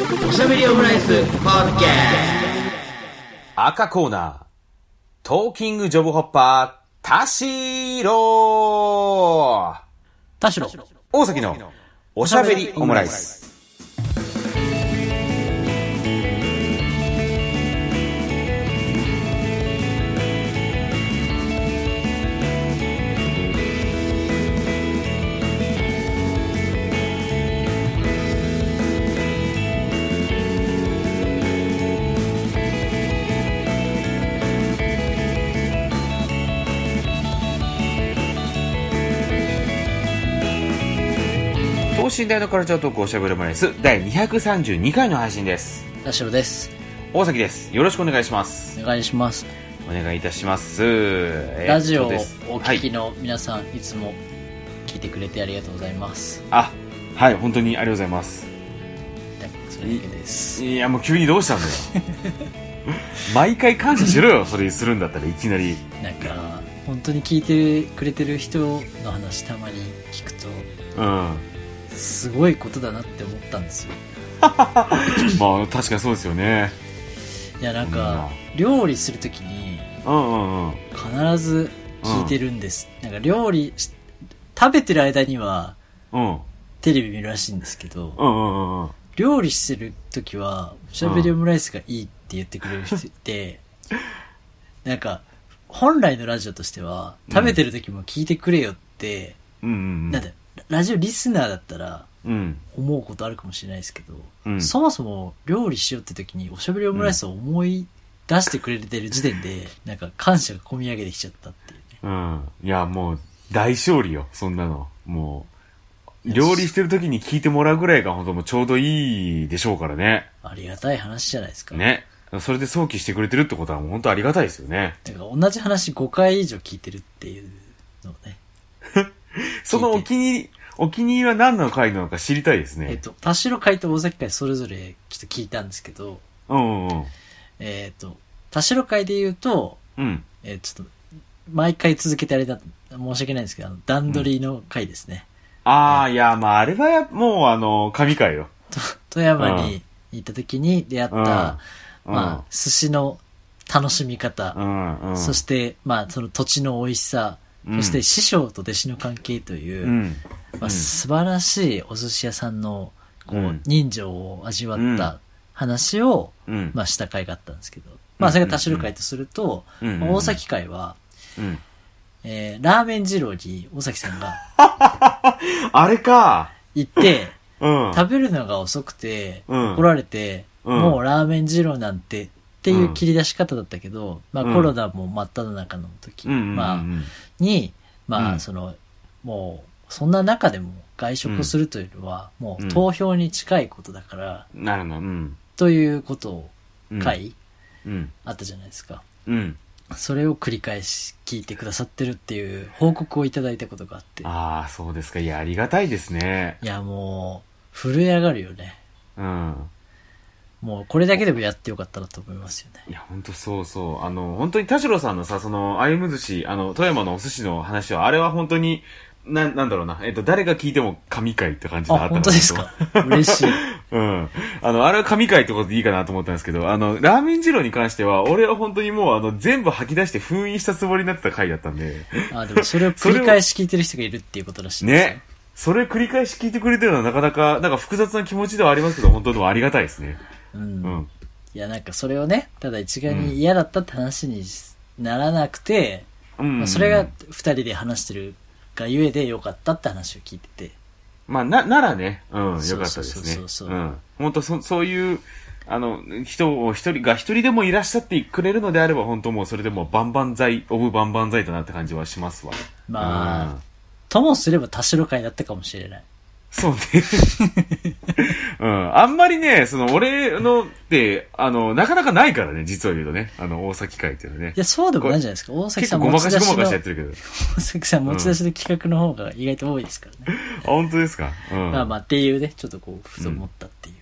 おしゃべりオムライスポッドキャ赤コーナー、トーキングジョブホッパー、田代田代。大崎のおしゃべりオムライス。等身大のカルチャートークおしゃべりオムライス第232回の配信です。田代です。大崎です。よろしくお願いします。お願いします。お願いいたします。ラジオをお。聞きの皆さん、い、つも聞いてくれてありがとうございます。あ、はい、本当にありがとうございます。それだけです。いや、もう急にどうしたんだよ。毎回感謝しろよ、それするんだったらいきなり。なんか、本当に聞いてくれてる人の話たまに聞くと、うん。すごいことだなって思ったんですよ。まあ、確かにそうですよね。いや、なんか、料理するときに、うんうんうん。必ず聞いてるんです。なんか料理し、食べてる間には、うん。テレビ見るらしいんですけど、うんうんうんうん。料理してる時は、おしゃべりオムライスがいいって言ってくれる人いて、なんか、本来のラジオとしては、食べてる時も聞いてくれよって、うんうんなんだ、ラジオリスナーだったらうん。思うことあるかもしれないですけど、うんそもそも料理しようって時におしゃべりオムライスを思い出してくれてる時点で、なんか感謝が込み上げてきちゃったっていうね。うん。いや、もう、大勝利よ、そんなの。もう、料理してる時に聞いてもらうぐらいが本当もうちょうどいいでしょうからね。ありがたい話じゃないですか。ね。それで想起してくれてるってことはもう本当ありがたいですよね。だから同じ話5回以上聞いてるっていうのをね。そのお気に入り、お気に入りは何の回なのか知りたいですね。えっと、田代会と大崎会それぞれちょっと聞いたんですけど、うんうんうん。えっと、田代会で言うと、うん。えーちょっと、毎回続けてあれだ、申し訳ないんですけど、あの段取りの回ですね。ああ、いや、まあ、あれはや、もう、あの、神回よ。と富山に行った時に出会った、うんまあ、寿司の楽しみ方、うん、うん。そして、まあ、その土地の美味しさ、うんそして師匠と弟子の関係という、うん。まあ、素晴らしいお寿司屋さんの、こう、うん。人情を味わった話を、うん。まあ、した回があったんですけど、まあ、それが田代会とすると、大崎会は、うん。えー、ラーメン二郎に大崎さんが あれか。行って、うん。食べるのが遅くて、うん。怒られて、うん。もうラーメン二郎なんて、っていう切り出し方だったけど、まあうん。コロナも真っ只中の時。まあ、に、まあ、うん。その、もう、そんな中でも外食するというのは、もううん投票に近いことだから、なるほど。うん。ということをうん回、うん。あったじゃないですか。うん。それを繰り返し聞いてくださってるっていう報告をいただいたことがあって、ああ、そうですか。いや、ありがたいですね。いやもう、震え上がるよね。うん。もうこれだけでもやってよかったなと思いますよね。いや、ほんとそうそう。あの、本当に田代さんのさ、その、歩む寿司、あの、富山のお寿司の話は、あれは本当に、な、なんだろうな。えっと、誰が聞いても神回って感じでああ、った本当ですか？嬉しい。うん。あの、あれは神回ってことでいいかなと思ったんですけど、あの、ラーメン二郎に関しては、俺は本当にもう、あの、全部吐き出して封印したつもりになってた回だったんで、あ、でもそれを 繰り返し聞いてる人がいるっていうことらしいですよね。それ繰り返し聞いてくれてるのはなかなか、なんか複雑な気持ちではありますけど、本当にもありがたいですね。うん。うん。いや、なんかそれをね、ただ一概に嫌だったって話にならなくて、うん。まあ、それが二人で話してるがゆえでよかったって話を聞いてて。まあ、な、ならね、うん、よかったですね。そうそうそううん。本当そ、そういう、あの、人を一人が一人でもいらっしゃってくれるのであれば、本当もうそれでもう万々歳、オブ万々歳だなって感じはしますわ。まあうんともすれば田代会だったかもしれない。そうね。うん。あんまりね、その、俺のって、あの、なかなかないからね、実を言うとね。あの、大崎会っていうのはねい。や、そうでもないじゃないですか。大崎さん結構ごまかしごまかしやっの、てるけど。大崎さん持ち出しの企画の方が意外と多いですからね。あ、本当ですか？うん。まあまあっていうね、ちょっとこう、ふと思ったっていう。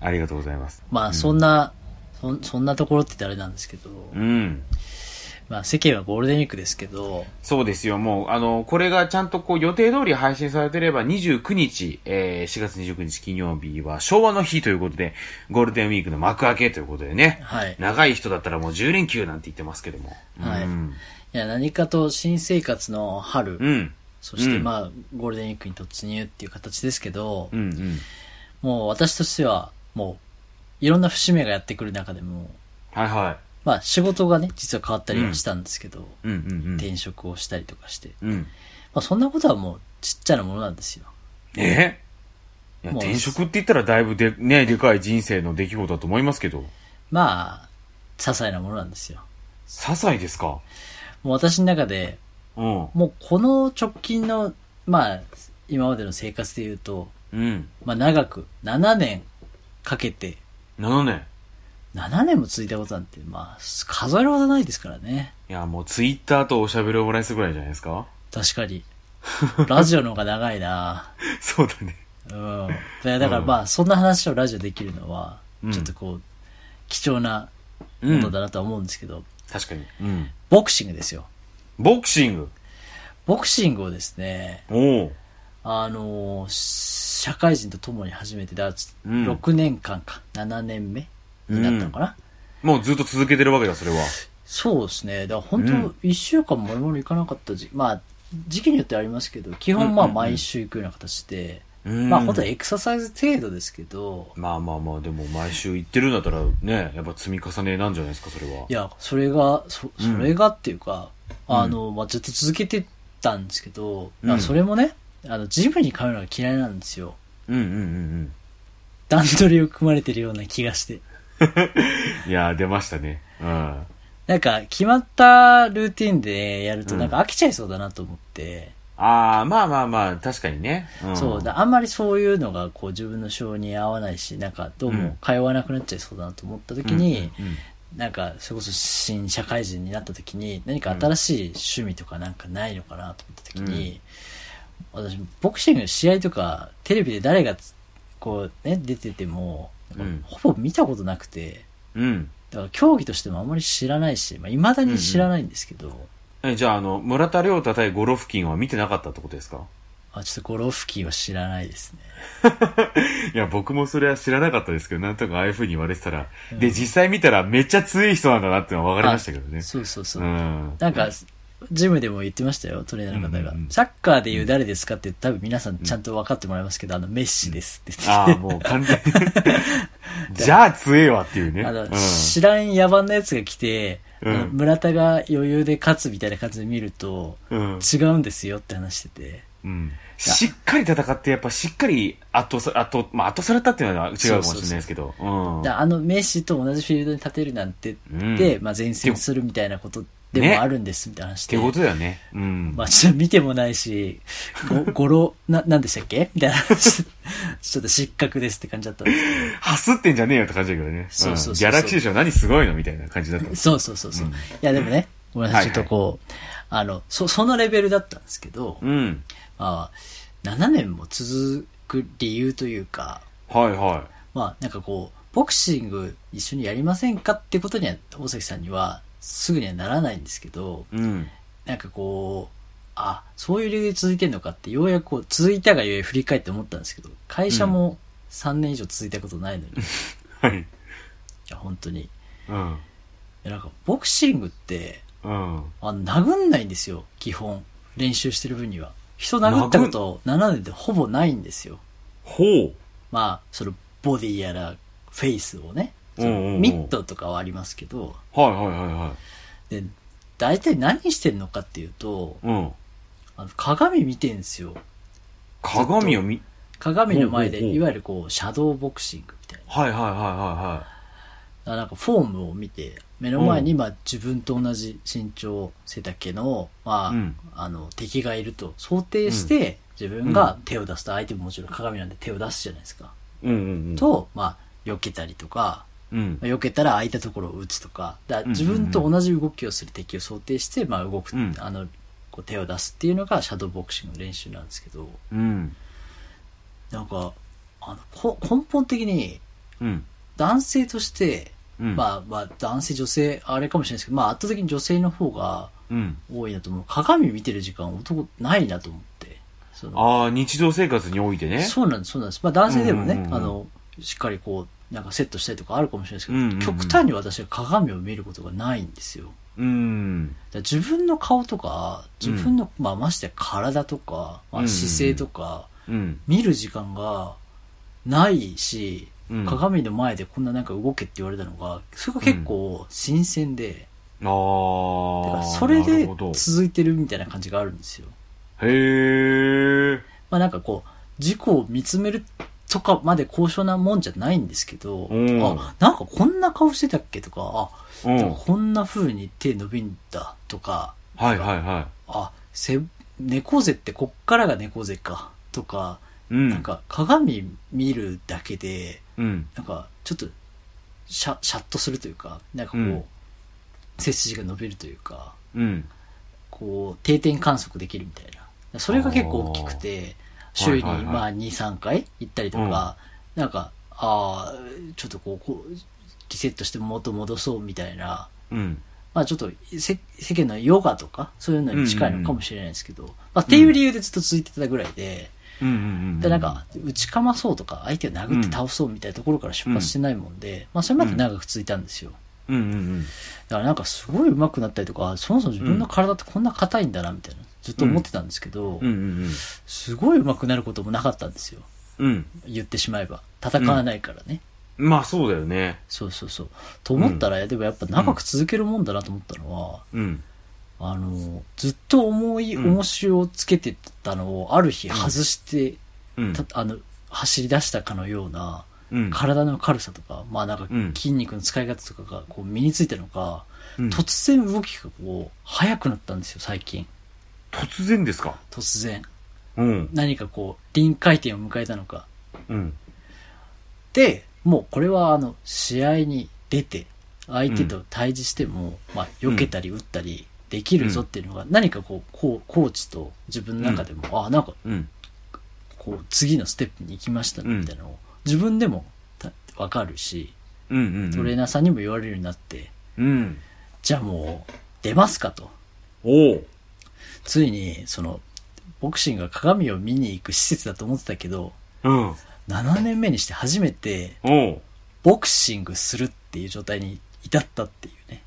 ありがとうございます。まあそんな、そんそんなところって言ったらあれなんですけど、うん。まあ世間はゴールデンウィークですけど、そうですよ。もう、あの、これがちゃんとこう予定通り配信されてれば29日、えー、4月29日金曜日は昭和の日ということで、ゴールデンウィークの幕開けということでね。はい長い人だったらもう10連休なんて言ってますけども。はいうん。いや、何かと新生活の春、うん。そしてうんまあ、ゴールデンウィークに突入っていう形ですけど、うんうん。もう私としては、もう、いろんな節目がやってくる中でも、はいはまあ仕事がね、実は変わったりはしたんですけど、い。うんうん転職をしたりとかして、うん。うん。まあそんなことはもうちっちゃなものなんですよ。え？いやもう転職って言ったらだいぶで、ね、でかい人生の出来事だと思いますけど。まあ、些細なものなんですよ。些細ですか？もう私の中で、うん。もうこの直近の、まあ、今までの生活で言うと、うん。まあ長く、7年かけて、7年。7年も続いたことなんて、まあ、数えるほどないですからね。いや、もうツイッターとおしゃべりオムライスぐらいじゃないですか？確かに。ラジオの方が長いなそうだね。うん。だからうんまあ、そんな話をラジオできるのはうん、ちょっとこう、貴重なうんものだなとは思うんですけど、確かに。うん。ボクシングですよ。ボクシング？ボクシングをですね、おお。あのー社会人と共に始めて、だからうん6年間か、7年目になったのかな、もうずっと続けてるわけだ、それは。そうですね。だから本当、うん1週間もろもろ行かなかった時まあ、時期によってはありますけど、基本まあうんうんうん毎週行くような形で、うんまあ本当はエクササイズ程度ですけど、まあまあまあ、でも毎週行ってるんだったらね、やっぱ積み重ねなんじゃないですか、それは。いや、それが、そ、それがっていうか、あの、まあずっと続けてたんですけど、まあうんそれもね、あの、ジムに通うのが嫌いなんですよ。うんうんうん段取りを組まれてるような気がして。うん。いや、出ましたね。うん。なんか、決まったルーティンでやるとうんなんか飽きちゃいそうだなと思って、ああ、まあまあまあ、確かにね。うん、そう、だあんまりそういうのがこう自分の性に合わないし、なんかどうも通わなくなっちゃいそうだなと思った時に、うんうんなんかそれこそ新社会人になった時に何か新しい趣味とかなんかないのかなと思った時に、私ボクシングの試合とかテレビで誰がつこうね出てても、うんほぼ見たことなくて、うん。だから競技としてもあんまり知らないし、まあ、未だに知らないんですけど、え、じゃあ、あの、村田亮太対ゴロフキンは見てなかったってことですか？あちょっとゴロフキンは知らないですね。いや、僕もそれは知らなかったですけど、なんとかああいう風に言われてたら、で、実際見たらめっちゃ強い人なんだなってのは分かりましたけどね。そうそうそう。うん。なんか、ジムでも言ってましたよ、トレーナーの方が。うんうんうんサッカーで言う誰ですかって多分皆さんちゃんと分かってもらいますけど、あの、メッシですって言ってああ、もう完全に。じゃあ強えわっていうね。あの、うん知らん野蛮なやつが来て、うんあの村田が余裕で勝つみたいな感じで見ると、うん。違うんですよって話してて。うん。しっかり戦って、やっぱしっかり圧倒さ、圧倒、まあ圧倒されたっていうのは違うかもしれないですけど。うん。だあのメッシと同じフィールドに立てるなんてうんで、まあ前線するみたいなことでねもあるんですみたいな話で。ってことだよね。うん。まあちょっと見てもないし、ご、語呂、な、なんでしたっけ？みたいな話。ちょっと失格ですって感じだったんですけど。はすってんじゃねえよって感じだけどね。そうそうそうそううんギャラクシー賞何すごいのみたいな感じだった。そうそうそうそう。うんいやでもね、ごめんなさい、はいはいちょっとこう、あの、そ、そのレベルだったんですけど、うん。まあ、7年も続く理由というか、はいはまあなんかこう、ボクシング一緒にやりませんかってことには、大崎さんにはすぐにはならないんですけど、い。うん。なんかこう、あ、そういう理由で続いてんのかって、ようやくこう、続いたがゆえ振り返って思ったんですけど、会社も3年以上続いたことないのに、い はい。や、本当に。いうん。や、なんか、ボクシングって、うん。あ殴んないんですよ、基本。練習してる分には。人殴ったこと7年でほぼないんですよ。ほう。まあ、その、ボディやら、フェイスをね。ミットとかはありますけど、はいはいはいはで、大体何してんのかっていうと、い。うん。あの鏡見てんすよ。鏡を見、鏡の前で、いわゆるこう、シャドーボクシングみたいな。はいはいはいはあなんかフォームを見て、目の前にまあ自分と同じ身長、背丈の、まあ、うんあの、敵がいると想定して、自分が手を出すと、相手ももちろん鏡なんで手を出すじゃないですか。いはい。うんうんうん。と、まあ、避けたりとか、うん。まあ避けたら空いたところを打つとか、だ自分と同じ動きをする敵を想定して、まあ動く、うんあの、こう手を出すっていうのがシャドーボクシングの練習なんですけど、うん。なんか、あの、こ根本的にうん。男性として、うんまあまあ男性女性あれかもしれないですけど、まあ圧倒的に女性の方がうん。多いなと思う。鏡見てる時間男ないなと思って。そのああ、日常生活においてね。そうなんです、そうなんです。まあ男性でもね、うんうんうんあの、しっかりこう、なんかセットしたりとかあるかもしれないですけど、うんうんうん極端に私は鏡を見ることがないんですよ。うん。ら自分の顔とか、自分の、まあましてや体とか、まあ、うんうんうん姿勢とか、うん。見る時間がないし、うん鏡の前でこんななんか動けって言われたのが、それが結構新鮮で、あだからあ。それで続いてるみたいな感じがあるんですよ。へえ。まあなんかこう、自己を見つめるとかまで高尚なもんじゃないんですけど、うんあ、なんかこんな顔してたっけとか、あ、うん。こんな風に手伸びんだとか、はいはいはあ、せ、猫背ってこっからが猫背か、とか、い。うん。なんか鏡見るだけで、うん。なんかちょっとシャシャッとするというか、なんかこう、うん背筋が伸びるというか、うん。こう、定点観測できるみたいな。それが結構大きくて、週にまあ2、3回行ったりとか、なんか、ああ、ちょっとこう、こう、リセットして元戻そうみたいな、うん。まあちょっとせ世間のヨガとか、そういうのに近いのかもしれないですけど、まあっていう理由でずっと続いてたぐらいで、うんうんうん。で、なんか、打ちかまそうとか、相手を殴って倒そうみたいなところから出発してないもんで、まあそれまで長く続いたんですよ。うんうんうん。だからなんかすごい上手くなったりとか、そもそも自分の体ってこんな硬いんだな、みたいな、ずっと思ってたんですけど、うんうんすごい上手くなることもなかったんですよ。うん。うん。言ってしまえば。戦わないからね。まあそうだよね。そうそうそう。と思ったら、でもやっぱ長く続けるもんだなと思ったのは、うん。あの、ずっと重いうん重しをつけてたのを、ある日外して、あの、走り出したかのような、うん。体の軽さとか、まあなんかうん筋肉の使い方とかがこう身についたのか、うん突然動きがこう、速くなったんですよ、最近。突然ですか？突然。うん。何かこう、臨界点を迎えたのか。うん。で、もうこれはあの、試合に出て、相手と対峙しても、まあ、避けたり打ったりできるぞっていうのが、何かこう、こう、コーチと自分の中でも、あ、なんか、うん。こう、次のステップに行きましたみたいなのを、自分でもたわかるし、うんうんうん。トレーナーさんにも言われるようになって、うん。じゃあもう、出ますかと。おう。ついに、その、ボクシングが鏡を見に行く施設だと思ってたけど、うん。7年目にして初めて、おう。ボクシングするっていう状態に至ったっていうね。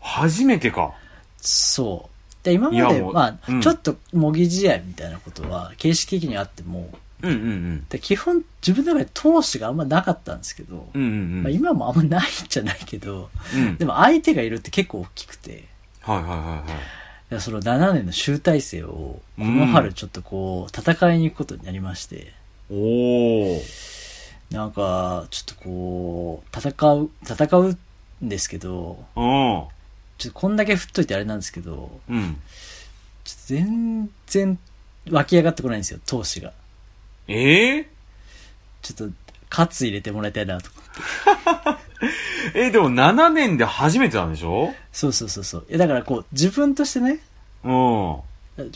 初めてか。そう。で、今まで、いやもうまあ、うんちょっと模擬試合みたいなことは、形式的にあっても、うんうんうん。で基本自分の中で闘志があんまなかったんですけど、うんうんうん。まあ、今もあんまないんじゃないけど、うん。でも相手がいるって結構大きくて、はいはいはいはい。でその7年の集大成を、この春ちょっとこう、戦いに行くことになりまして、おー。なんか、ちょっとこう、戦う、戦うんですけど、うん。ちょっとこんだけ振っといてあれなんですけど、うん。ちょっと全然湧き上がってこないんですよ、闘志が。ええちょっと、カツ入れてもらいたいなと思って。え、でも7年で初めてなんでしょ？そうそうそうそう。いやだからこう、自分としてね、うん。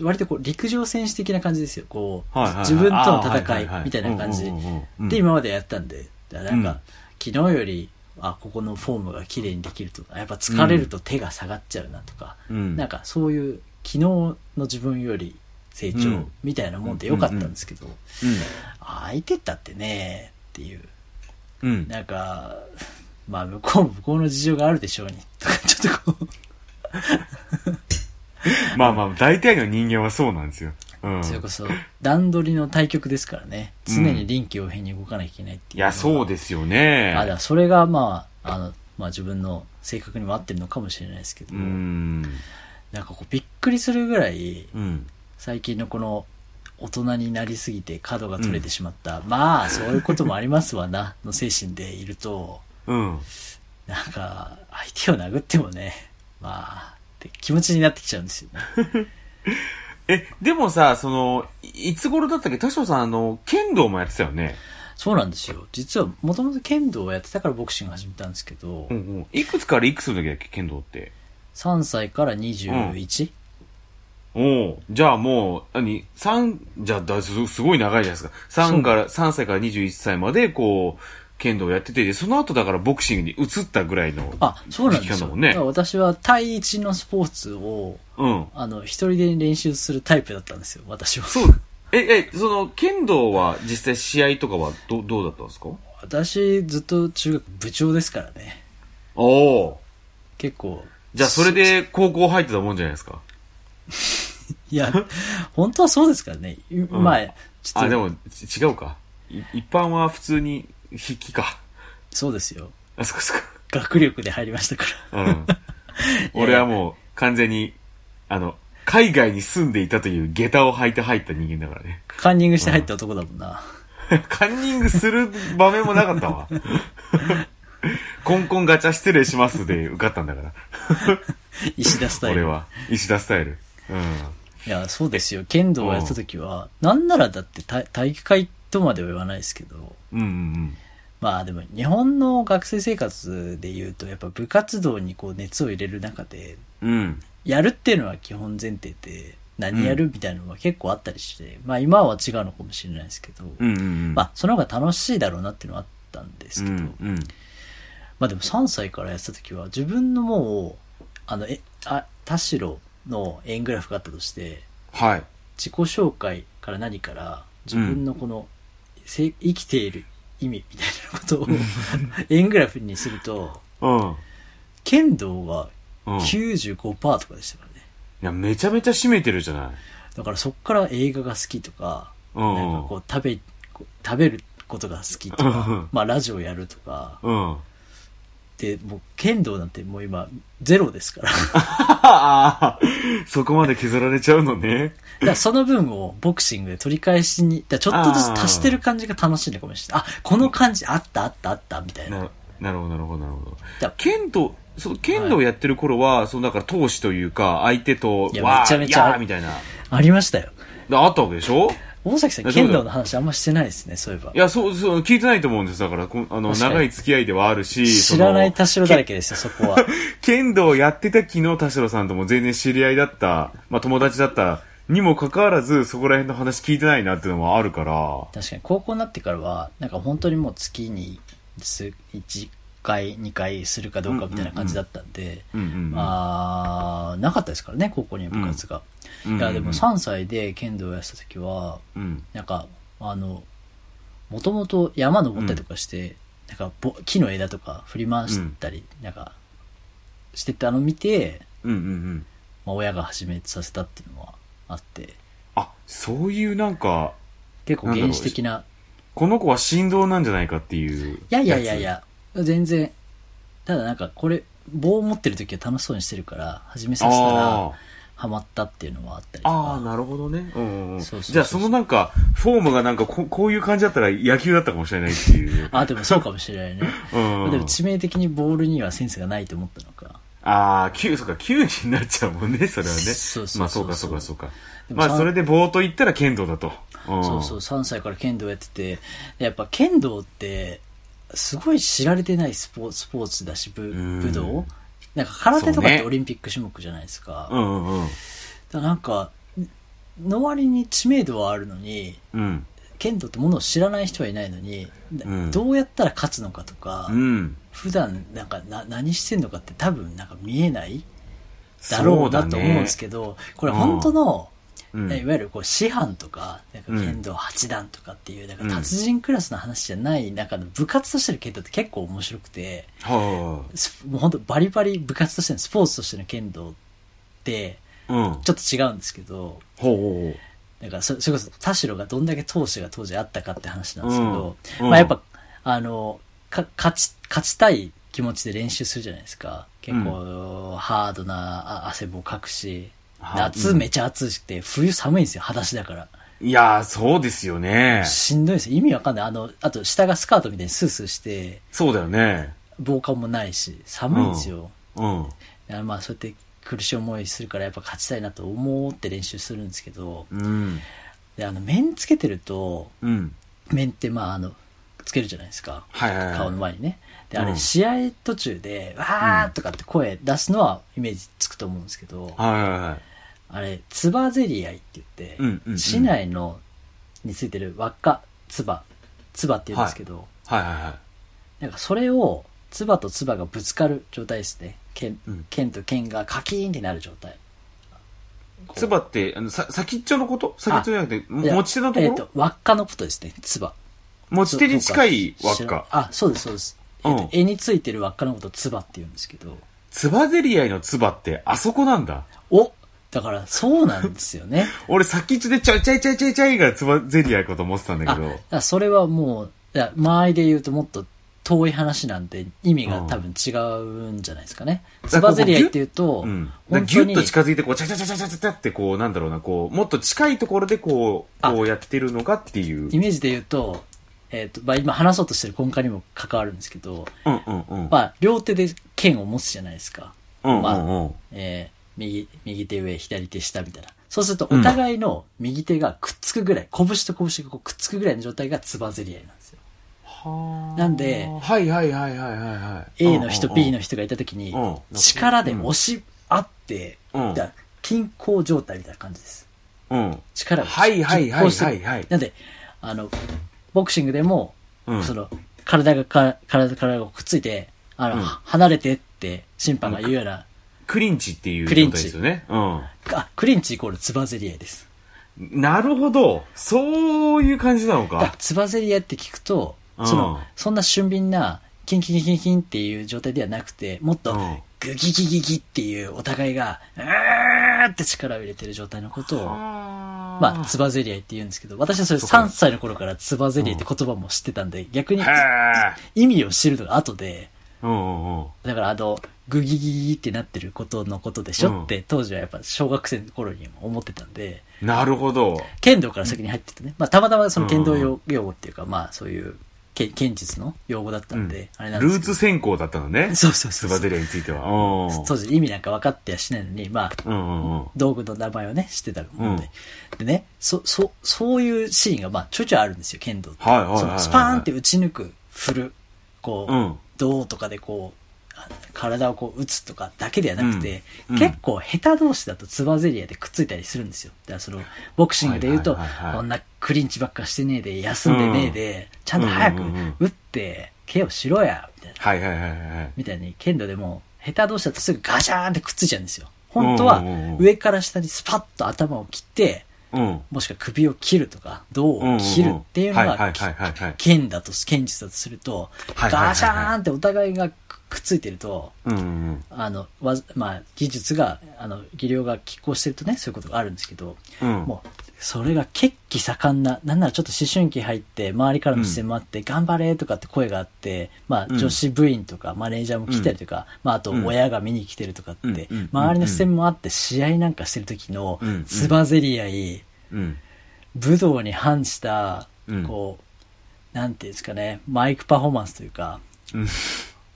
割とこう、陸上選手的な感じですよ。こう、はいはいはい。自分との戦あーはいはいみたいな感じうんうんうんうんで今までやったんで、だからなんか、うん昨日より、あ、ここのフォームが綺麗にできるとか、やっぱ疲れると手が下がっちゃうなとか、うん。なんかそういう、昨日の自分より成長うんみたいなもんでよかったんですけど、う相手だってね、っていう、ん。うん。なんか、まあ向こうも 向こうの事情があるでしょうに、とかちょっとこう、まあまあ、大体の人間はそうなんですよ。うん。それこそ段取りの対局ですからね、常に臨機応変に動かなきゃいけないっていう。いや、そうでですよね。あ、だそれがまあ、あの、まあ自分の性格にも合ってるのかもしれないですけど、うん。なんかこうびっくりするぐらい、うん。最近のこの大人になりすぎて角が取れてしまった、まあそういうこともありますわな、の精神でいると、うん。なんか相手を殴ってもね、まあ、って気持ちになってきちゃうんですよね。え、でもさ、その、いいつ頃だったっけ？田代さん、あの、剣道もやってたよね。そうなんですよ。実はもともと剣道をやってたからボクシング始めたんですけど、うんうん。いくつからいくつの時だっけ、剣道って。3歳から 21?、おおじゃあもう、何、三じゃあだす、すごい長いじゃないですか。三から、三歳から21歳まで、こう、剣道やってて、でその後だからボクシングに移ったぐらいの。あ、そうなんですね私は対一のスポーツを、うん。あの、一人で練習するタイプだったんですよ、私は。そう。え、え、その、剣道は実際試合とかはどどうだったんですか？私、ずっと中学部長ですからね。おお。結構。じゃあそれで高校入ってたもんじゃないですか？いや、本当はそうですからね。いまあ、ちょっと、あ、でも、ち違うか。い一般は普通に筆記か。そうですよ。あ、そっかそっ学力で入りましたから。か。うん。俺はもう完全に、あの、海外に住んでいたという下駄を履いて入った人間だからね。カンニングして入った男だもんな。カンニングする場面もなかったわ。コンコンガチャ失礼しますで受かったんだから。石田スタイル。俺は。石田スタイル。うん。いや、そうですよ。剣道をやった時は、なんならだって体体育会とまでは言わないですけど、うんうんまあでも日本の学生生活で言うと、やっぱ部活動にこう熱を入れる中で、うん。うん。やるっていうのは基本前提で、何やるみたいなのが結構あったりして、まあ今は違うのかもしれないですけど、うんうんうん。まあその方が楽しいだろうなっていうのはあったんですうけど、んうん。まあでも3歳からやってた時は自分のもう、あの、え、あ、田代の円グラフがあったとして、はい。自己紹介から何から自分のこの、せ生きている意味みたいなことを円グラフにすると、うん。剣道がうん。い95%とかでしたからね。や、めちゃめちゃ占めてるじゃない。だからそっから映画が好きとか、うんなんかこう食べ、こう食べることが好きとうんか、まあラジオやるとか、うん。で、もう剣道なんてもう今ゼロですから。ああ、そこまで削られちゃうのね。だからその分をボクシングで取り返しに、だちょっとずつ足してる感じが楽しいのかもしれない。あ、この感じあったあったあったみたいな。ななるほど、なるほど、なるほど。だ剣道、その剣道やってる頃は、そのだから闘志というか、相手と、いやめちゃめちゃみたいな。ありましたよ。であったわけでしょ？大崎さん剣道の話あんましてないですね、そういえばい。や、そう、そう、聞いてないと思うんです。だから、あの、長い付き合いではあるし、知らない田代だらけ。けですよ、そこは。剣道やってた昨日田代さんとも全然知り合いだった、まあ友達だったにもかかわらず、そこら辺の話聞いてないなっていうのもあるから、確かに高校になってからは、なんか本当にもう月に数1回、2回するかどうかみたいな感じだったんで、うんうんうん。まあ、なかったですからね、高校には部活が。うんいや、でも3歳で剣道をやってた時は、うん。なんか、あの、もともと山登ったりとかして、なんかぼ木の枝とか振り回したり、なんか、してたのを見て、うんうんうん。まあ、親が始めさせたっていうのはあって、あ、そういうなんか、結構原始的な、この子は振動なんじゃないかっていう。いやいやいやいや、全然、ただなんかこれ、棒を持ってる時は楽しそうにしてるから、始めさせたら、あハマったっていうのはあったりとあ。あ。なるほどね。うんうんうん。そうそうそうそうじゃあそのなんか、フォームがなんかここういう感じだったら野球だったかもしれないっていう。あ、でもそうかもしれないね。うん。でも致命的にボールにはセンスがないと思ったのか。ああ、球、そうか、球技になっちゃうもんね、それはね。そうそうそうそうまあそうか、そうか、そうか。まあそれで棒と言ったら剣道だと。うんそうそう、3歳から剣道やってて、でやっぱ剣道って、すごい知られてないスポーツスポーツだし、武ん武道？なんか空手とかってオリンピック種目じゃないですか。うんうんうん。だなんか、の割に知名度はあるのに、うん。剣道ってものを知らない人はいないのに、んどうやったら勝つのかとか、うん。普段なんかな何してんのかって多分なんか見えないだろうなと思うんですけど、これ本当の、うん。いわゆるこう師範とか、なんか剣道八段とかっていう、なんか達人クラスの話じゃない中の部活としての剣道って結構面白くて、はスもう本当バリバリ部活としてのスポーツとしての剣道って。ちょっと違うんですけど、ほうんかそ、それこそ田代がどんだけ闘志が当時あったかって話なんですけど、うん。うん。まあやっぱ、あの、か、勝ち、勝ちたい気持ちで練習するじゃないですか。結構、ハードなあ汗もかくし、は夏めちゃ暑くて、冬寒いんですよ、裸足だから。う。いやー、そうですよね。しんどいですよ。意味わかんない。あの、あと下がスカートみたいにスースーして、そうだよね。防寒もないし、寒いんですよ。うん。いやまあそうやって苦しい思いするからやっぱ勝ちたいなと思って練習するんですけど、うん。で、あの、面つけてると、うん。面ってまああの、つけるじゃないですか。はいはいはい。顔の前にね。で、あれ、うん試合途中で、わーとかって声出すのはイメージつくと思うんですけど、はいはいはい。あれ、つばぜり合いって言って、市内の、についてる輪っか、つば、つばって言うんですけど、はいはいはい。なんかそれを、唾と唾がぶつかる状態ですね。剣うん、剣と剣がカキーンってなる状態。つばって、あの、さ、先っちょのこと？先っちょじゃなくて、持ち手のところ？えっと、輪っかのことですね、唾。持ち手に近い輪っか。あ、そうです、そうです。えっとうん絵についてる輪っかのことを唾って言うんですけど。つばぜり合いのつばって、あそこなんだ。おだから、そうなんですよね。俺先っちょでちょいちょいちょいちょいちょいがつばぜり合いかと思ってたんだあ、けど。それはもう、いや、周りで言うともっと遠い話なんで意味が多分違うんじゃないですかね。つばぜり合いって言うと、うん。だ本当にギュッと近づいて、こう、チャチャチャチャチャチャチャって、こう、なんだろうな、こう、もっと近いところで、こう、あこうやってるのかっていう。イメージで言うと、えっ、と、まあ、今話そうとしてる根幹にも関わるんですけど、うんうんうん。まあ、両手で剣を持つじゃないですか。うんうんまうん。えー右、右手上、左手下みたいな。そうすると、お互いの右手がくっつくぐらい、拳と拳がこうくっつくぐらいの状態がつばぜり合いなんですよ。はあなんではいはいはいはいはいはい。A の人、うんうんうん B の人がいた時にうん、力で押し合って、うん均衡状態みたいな感じです。うん。力がはいはいはいはいはいなんで、あの、ボクシングでも、うんその、体がか、体、体がくっついて、あの、うん離れてって審判が言うような、クリンチっていう状態ですよね。うん。あ、クリンチイコールつばぜり合いです。なるほど。そういう感じなのだか。つばぜり合いって聞くと、うんその、そんな俊敏な、キンキンキンキンっていう状態ではなくて、もっとうん、グギギギギっていうお互いが、うーって力を入れてる状態のことを、ままあ、つばぜり合いって言うんですけど、私はそれそうか3歳の頃からつばぜり合いって言葉も知ってたんで、逆に。意味を知るのが後で、うんうんうん。だからあの、グギギギギってなってることのことでしょって、当時はやっぱ小学生の頃にも思ってたんで、なるほど。剣道から先に入っててね。まあ、たまたまその剣道用用語っていうか、まあ、そういう、剣剣術の用語だったんで、あれなんですけどルーツ専攻だったのね。そうそうそうつばぜり合いについては。うん。当時意味なんか分かってやしないのに、まあ、うんうんうん。道具の名前をね、知ってたもんで。でね、そ、そ、そういうシーンが、まあ、ちょいちょいあるんですよ、剣道って。はいはいはいはいそのスパーンって打ち抜く、振る、こう、うん銅とかでこう、あ体をこう打つとかだけではなくて、うんうん結構下手同士だとつばぜり合いでくっついたりするんですよ。だからその、ボクシングで言うと、こんなクリンチばっかしてねえで、休んでねえで、ちゃんと早くうんうんうん打って、ケアをしろや、みたいな。はいはいはいはい。みたいに、剣道でも、下手同士だとすぐガシャーンってくっついちゃうんですよ。本当はうんうんうん、上から下にスパッと頭を切って、うん。もしくは首を切るとか、胴を切るっていうのが剣だと、剣術だとすると、ガシャーンってお互いがくっついてると、うんうんあの、わず、まあ、技術が、あの、技量が拮抗してるとね、そういうことがあるんですけど、うん。もう、それが血気盛んな、なんならちょっと思春期入って、周りからの視線もあって、頑張れとかって声があって、まあ、うん。女子部員とか、マネージャーも来たりとか、まあ、あとうん。親が見に来てるとかって、うんうん周りの視線もあって、試合なんかしてる時のうん、つばぜり合い、うん。武道に反したうん、こう、なんていうんですかね、マイクパフォーマンスというか、うん。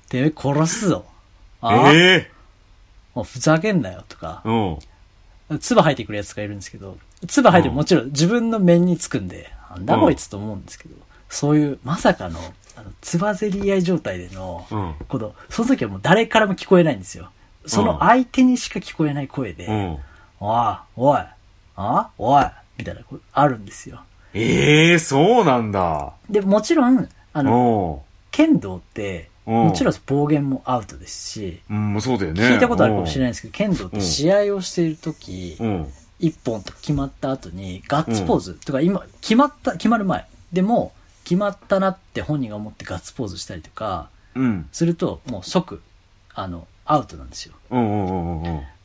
てめえ殺すぞ。ああ、ええもうふざけんなよとか、うん。唾吐いてくるやつがいるんですけど、唾吐いてももちろん自分の面につくんで、なんだこいつと思うんですけど、そういうまさかの、あの、唾ぜり合い状態での、うんこの、その時はもう誰からも聞こえないんですよ。その相手にしか聞こえない声で、うん。おい、おい、あおい、みたいな、こうあるんですよ。ええそうなんだ。で、もちろん、あの、お剣道って、うんもちろん暴言もアウトですし、うん、そうだよね。聞いたことあるかもしれない。ですけど、剣道って試合をしている時、うん。一本と決まった後に、ガッツポーズ、とか今、決まった、決まる前。でも、決まったなって本人が思ってガッツポーズしたりとか、うん。すると、もう即、あの、アウトなんですよ。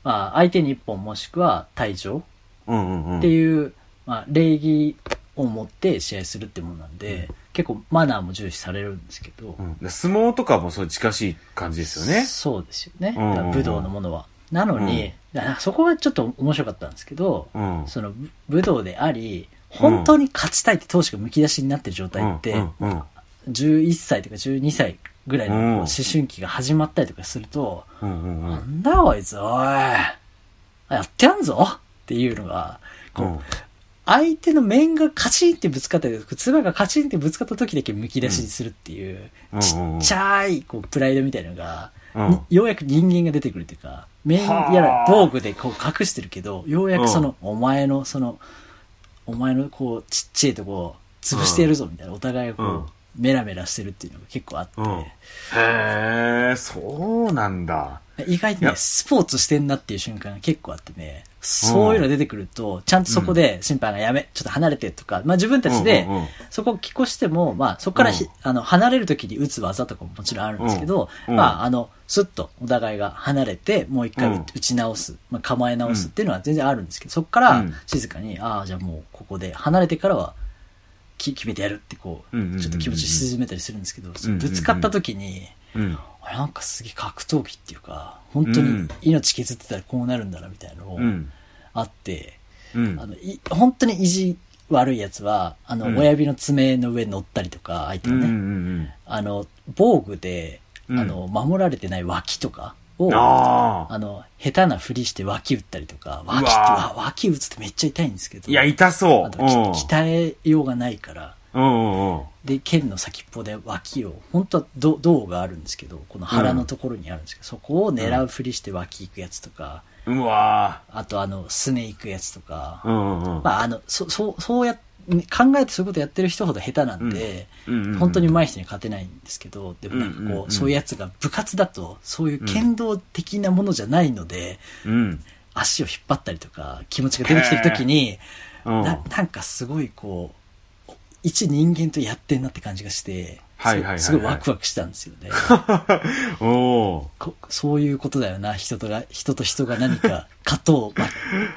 まあ、相手に一本もしくは退場。っていう、まあ、礼儀を持って試合するってものなんで、結構マナーも重視されるんですけど、うん。相撲とかもそう近しい感じですよね。そうですよね。うん。うん武道のものは。なのに、そこがちょっと面白かったんですけど、うん。その武武道であり、本当に勝ちたいって当時がむき出しになってる状態って、うん。うん。うん。11歳とか12歳ぐらいの思春期が始まったりとかすると、うん。うん。う。なんんだこいつ、おい、やってやんぞっていうのが、こう、うん相手の面がカチンってぶつかったり、唾がカチンってぶつかった時だけむき出しにするっていう、うんちっちゃい、こう、プライドみたいなのが、ようやく人間が出てくるというか、面はあやら防具でこう隠してるけど、ようやくその、お前のその、お前のこう、ちっちゃいとこを潰してやるぞみたいな、お互いがこう、うんメラメラしてるっていうのが結構あって、うん。へえ、そうなんだ。意外とねスポーツしてんなっていう瞬間が結構あってね、そういうの出てくると、ちゃんとそこで審判がやめ、ちょっと離れてとか、まあ自分たちでそこを聞こしても、まあそこからひうん。あの、離れる時に打つ技とかももちろんあるんですけど、うん。まああの、スッとお互いが離れて、もう一回打ち直す、まあ構え直すっていうのは全然あるんですけど、そこからうん。静かに、ああ、じゃあもうここで、離れてからは、き決めてやるってこう、ちょっと気持ち沈めたりするんですけど、ぶつかった時に、うん。なんかすげえ格闘技っていうか、本当に命削ってたらこうなるんだなみたいなのをうん。あって、うんあ。の、い本当に意地悪いやつは、あの、うん親指の爪の上に乗ったりとか、相手うん。うがね、ん。あの、防具で、うんあの、守られてない脇とかを、あの、下手なふりして脇打ったりとか、脇って、脇打つってめっちゃ痛いんですけど、いや、痛そう。鍛えようがないから、うん。うで、剣の先っぽで脇を、本当はど銅があるんですけど、この腹のところにあるんですけど、そこを狙うふりして脇行くやつとか、うわあとあの、すね行くやつとか、ーうんうんうん。まああの、そ、そう、そうや、考えてそういうことやってる人ほど下手なんで、本当に上手い人に勝てないんですけど、でもなんかこう、そういうやつが部活だと、そういう剣道的なものじゃないので、うん。足を引っ張ったりとか、気持ちが出てきてる時に、うん。ななんかすごいこう、一人間とやってんなって感じがして、すごいワクワクしたんですよね。おそういうことだよな、人とが、人と人が何か、勝とう、ま、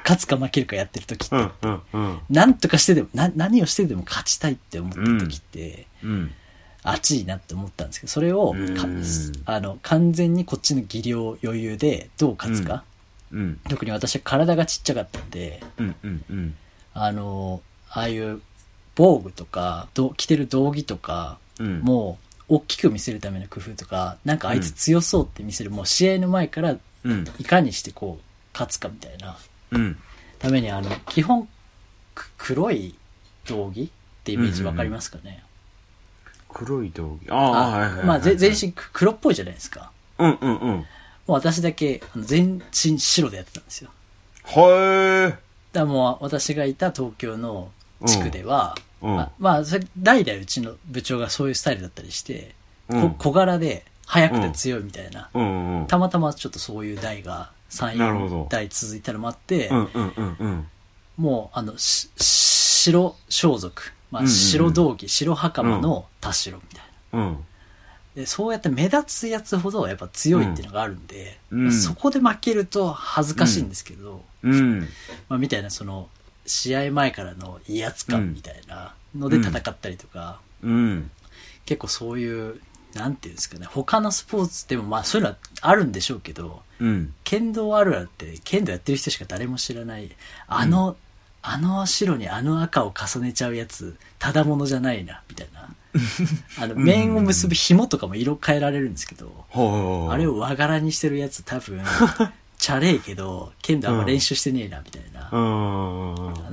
勝つか負けるかやってる時って、うんうんうん。なんとかしてでも、な、何をしてでも勝ちたいって思ってる時って、うん。熱いなって思ったんですけど、それをあの、完全にこっちの技量余裕でどう勝つか。うん。特に私は体がちっちゃかったんで、うんうんうん。あの、ああいう防具とか、ど着てる道着とか、うん。もう、大きく見せるための工夫とか、なんかあいつ強そうって見せる、もう試合の前から、うん。いかにしてこう、勝つかみたいな、うん。ためにあの、基本、く黒い道着ってイメージわかりますかね、黒い道着。ああ、はいはいはい。まあ、ぜ全身黒っぽいじゃないですか。うんうんうん。もう私だけ、あの全身白でやってたんですよ。はだからもう私がいた東京の地区では、うんまあ、まあ、代々うちの部長がそういうスタイルだったりして、うんこ小柄で速くて強いみたいな、ー。うんうん。たまたまちょっとそういう代が3、なるほど4代続いたのもあって、うんうんうんうん。もうあの、し白装束、まあ、白道着、白袴の田代みたいな。うん。で、そうやって目立つやつほどやっぱ強いっていうのがあるんで、そこで負けると恥ずかしいんですけど、うん。まあ、みたいなその、試合前からの威圧感みたいなので戦ったりとか、うん。結構そういう、なんていうんですかね、他のスポーツでもまあそういうのはあるんでしょうけど、うん。剣道あるあるって、剣道やってる人しか誰も知らない、あの、あの白にあの赤を重ねちゃうやつ、ただものじゃないな、みたいな。あの、面を結ぶ紐とかも色変えられるんですけど。あれを和柄にしてるやつ多分、チャレーけど、剣道あんま練習してねえな、みたいな。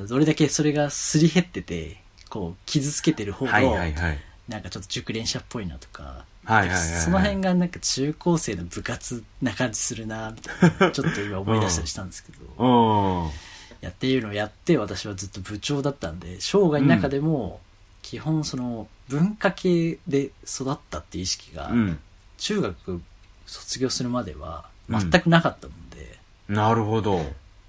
どれだけそれがすり減ってて、こう、傷つけてる方はいが、はいはい。なんかちょっと熟練者っぽいなとか、はいはいはいはいその辺がなんか中高生の部活な感じするな、みたいな、ちょっと今思い出したりしたんですけど、うん。やっていうのをやって私はずっと部長だったんで、生涯の中でも、基本その文化系で育ったっていう意識が、うん。中学卒業するまでは全くなかったもんで、なるほど。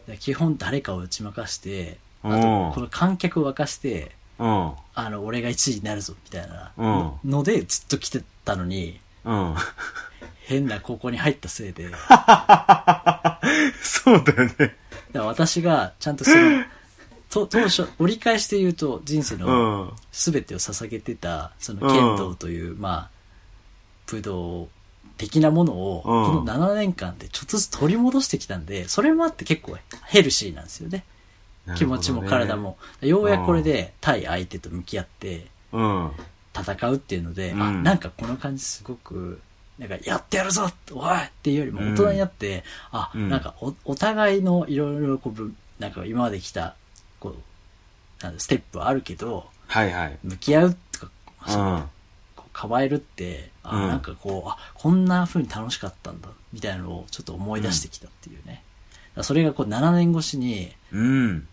で基本誰かを打ち負かして、あうんとこの観客を沸かして、うん。あの、俺が1位になるぞ、みたいなうんのでずっと来てたのに、うん。変な高校に入ったせいで、だ かそうだよね。ら私がちゃんとその、と当初、折り返して言うと人生うのん。全てを捧げてた、その剣道という、まあ、武道的なものを、うんこの7年間でちょっとずつ取り戻してきたんで、それもあって結構ヘルシーなんですよね。気持ちも体。も。ようやくこれで対相手と向き合ってうん。戦うっていうので、うんあ、なんかこの感じすごく、なんかやってやるぞおいっていうよりも大人になって、あ、うんなんかおお互いのいろいろこうぶ、なんか今まで来た、こう、なんだステップはあるけど、はいはい。向き合うとか、うん。こう構えるって、あ、うんなんかこう、あ、こんな風に楽しかったんだ、みたいなのをちょっと思い出してきたっていうね。それがこう7年越しに、うん。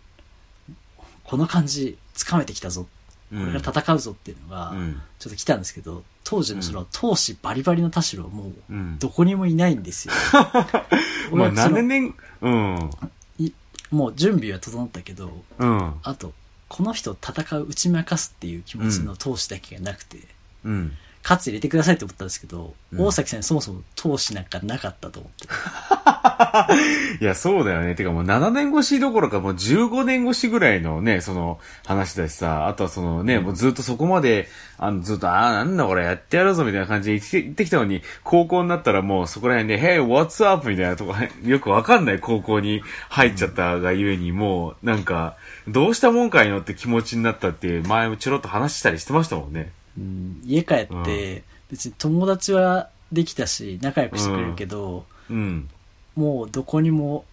この感じ、つかめてきたぞこれから戦うぞっていうのがうん、ちょっと来たんですけど、当時のその、闘志バリバリの田代はもう、うんどこにもいないんですよ。まあ、俺はその7年、うん。いもう準備は整ったけど、うん。あと、この人を戦う、打ち負かすっていう気持ちの闘志だけがなくて、うん。勝つ入れてくださいって思ったんですけど、うん大崎さんにそもそも闘志なんかなかったと思って。いや、そうだよね。てかもう7年越しどころかもう15年越しぐらいのね、その話だしさ、あとはそのね、もうずっとそこまで、あの、ずっと、ああ、なんだこれやってやるぞみたいな感じで言って言ってきたのに、高校になったらもうそこら辺で、Hey, what's up? みたいなとこ、よくわかんない高校に入っちゃったがゆえに、もう、なんか、どうしたもんかいのって気持ちになったって、前もちょろっと話したりしてましたもんね。うん家帰って、別に友達はできたし、仲良くしてくれるけど、うん。もうどこにも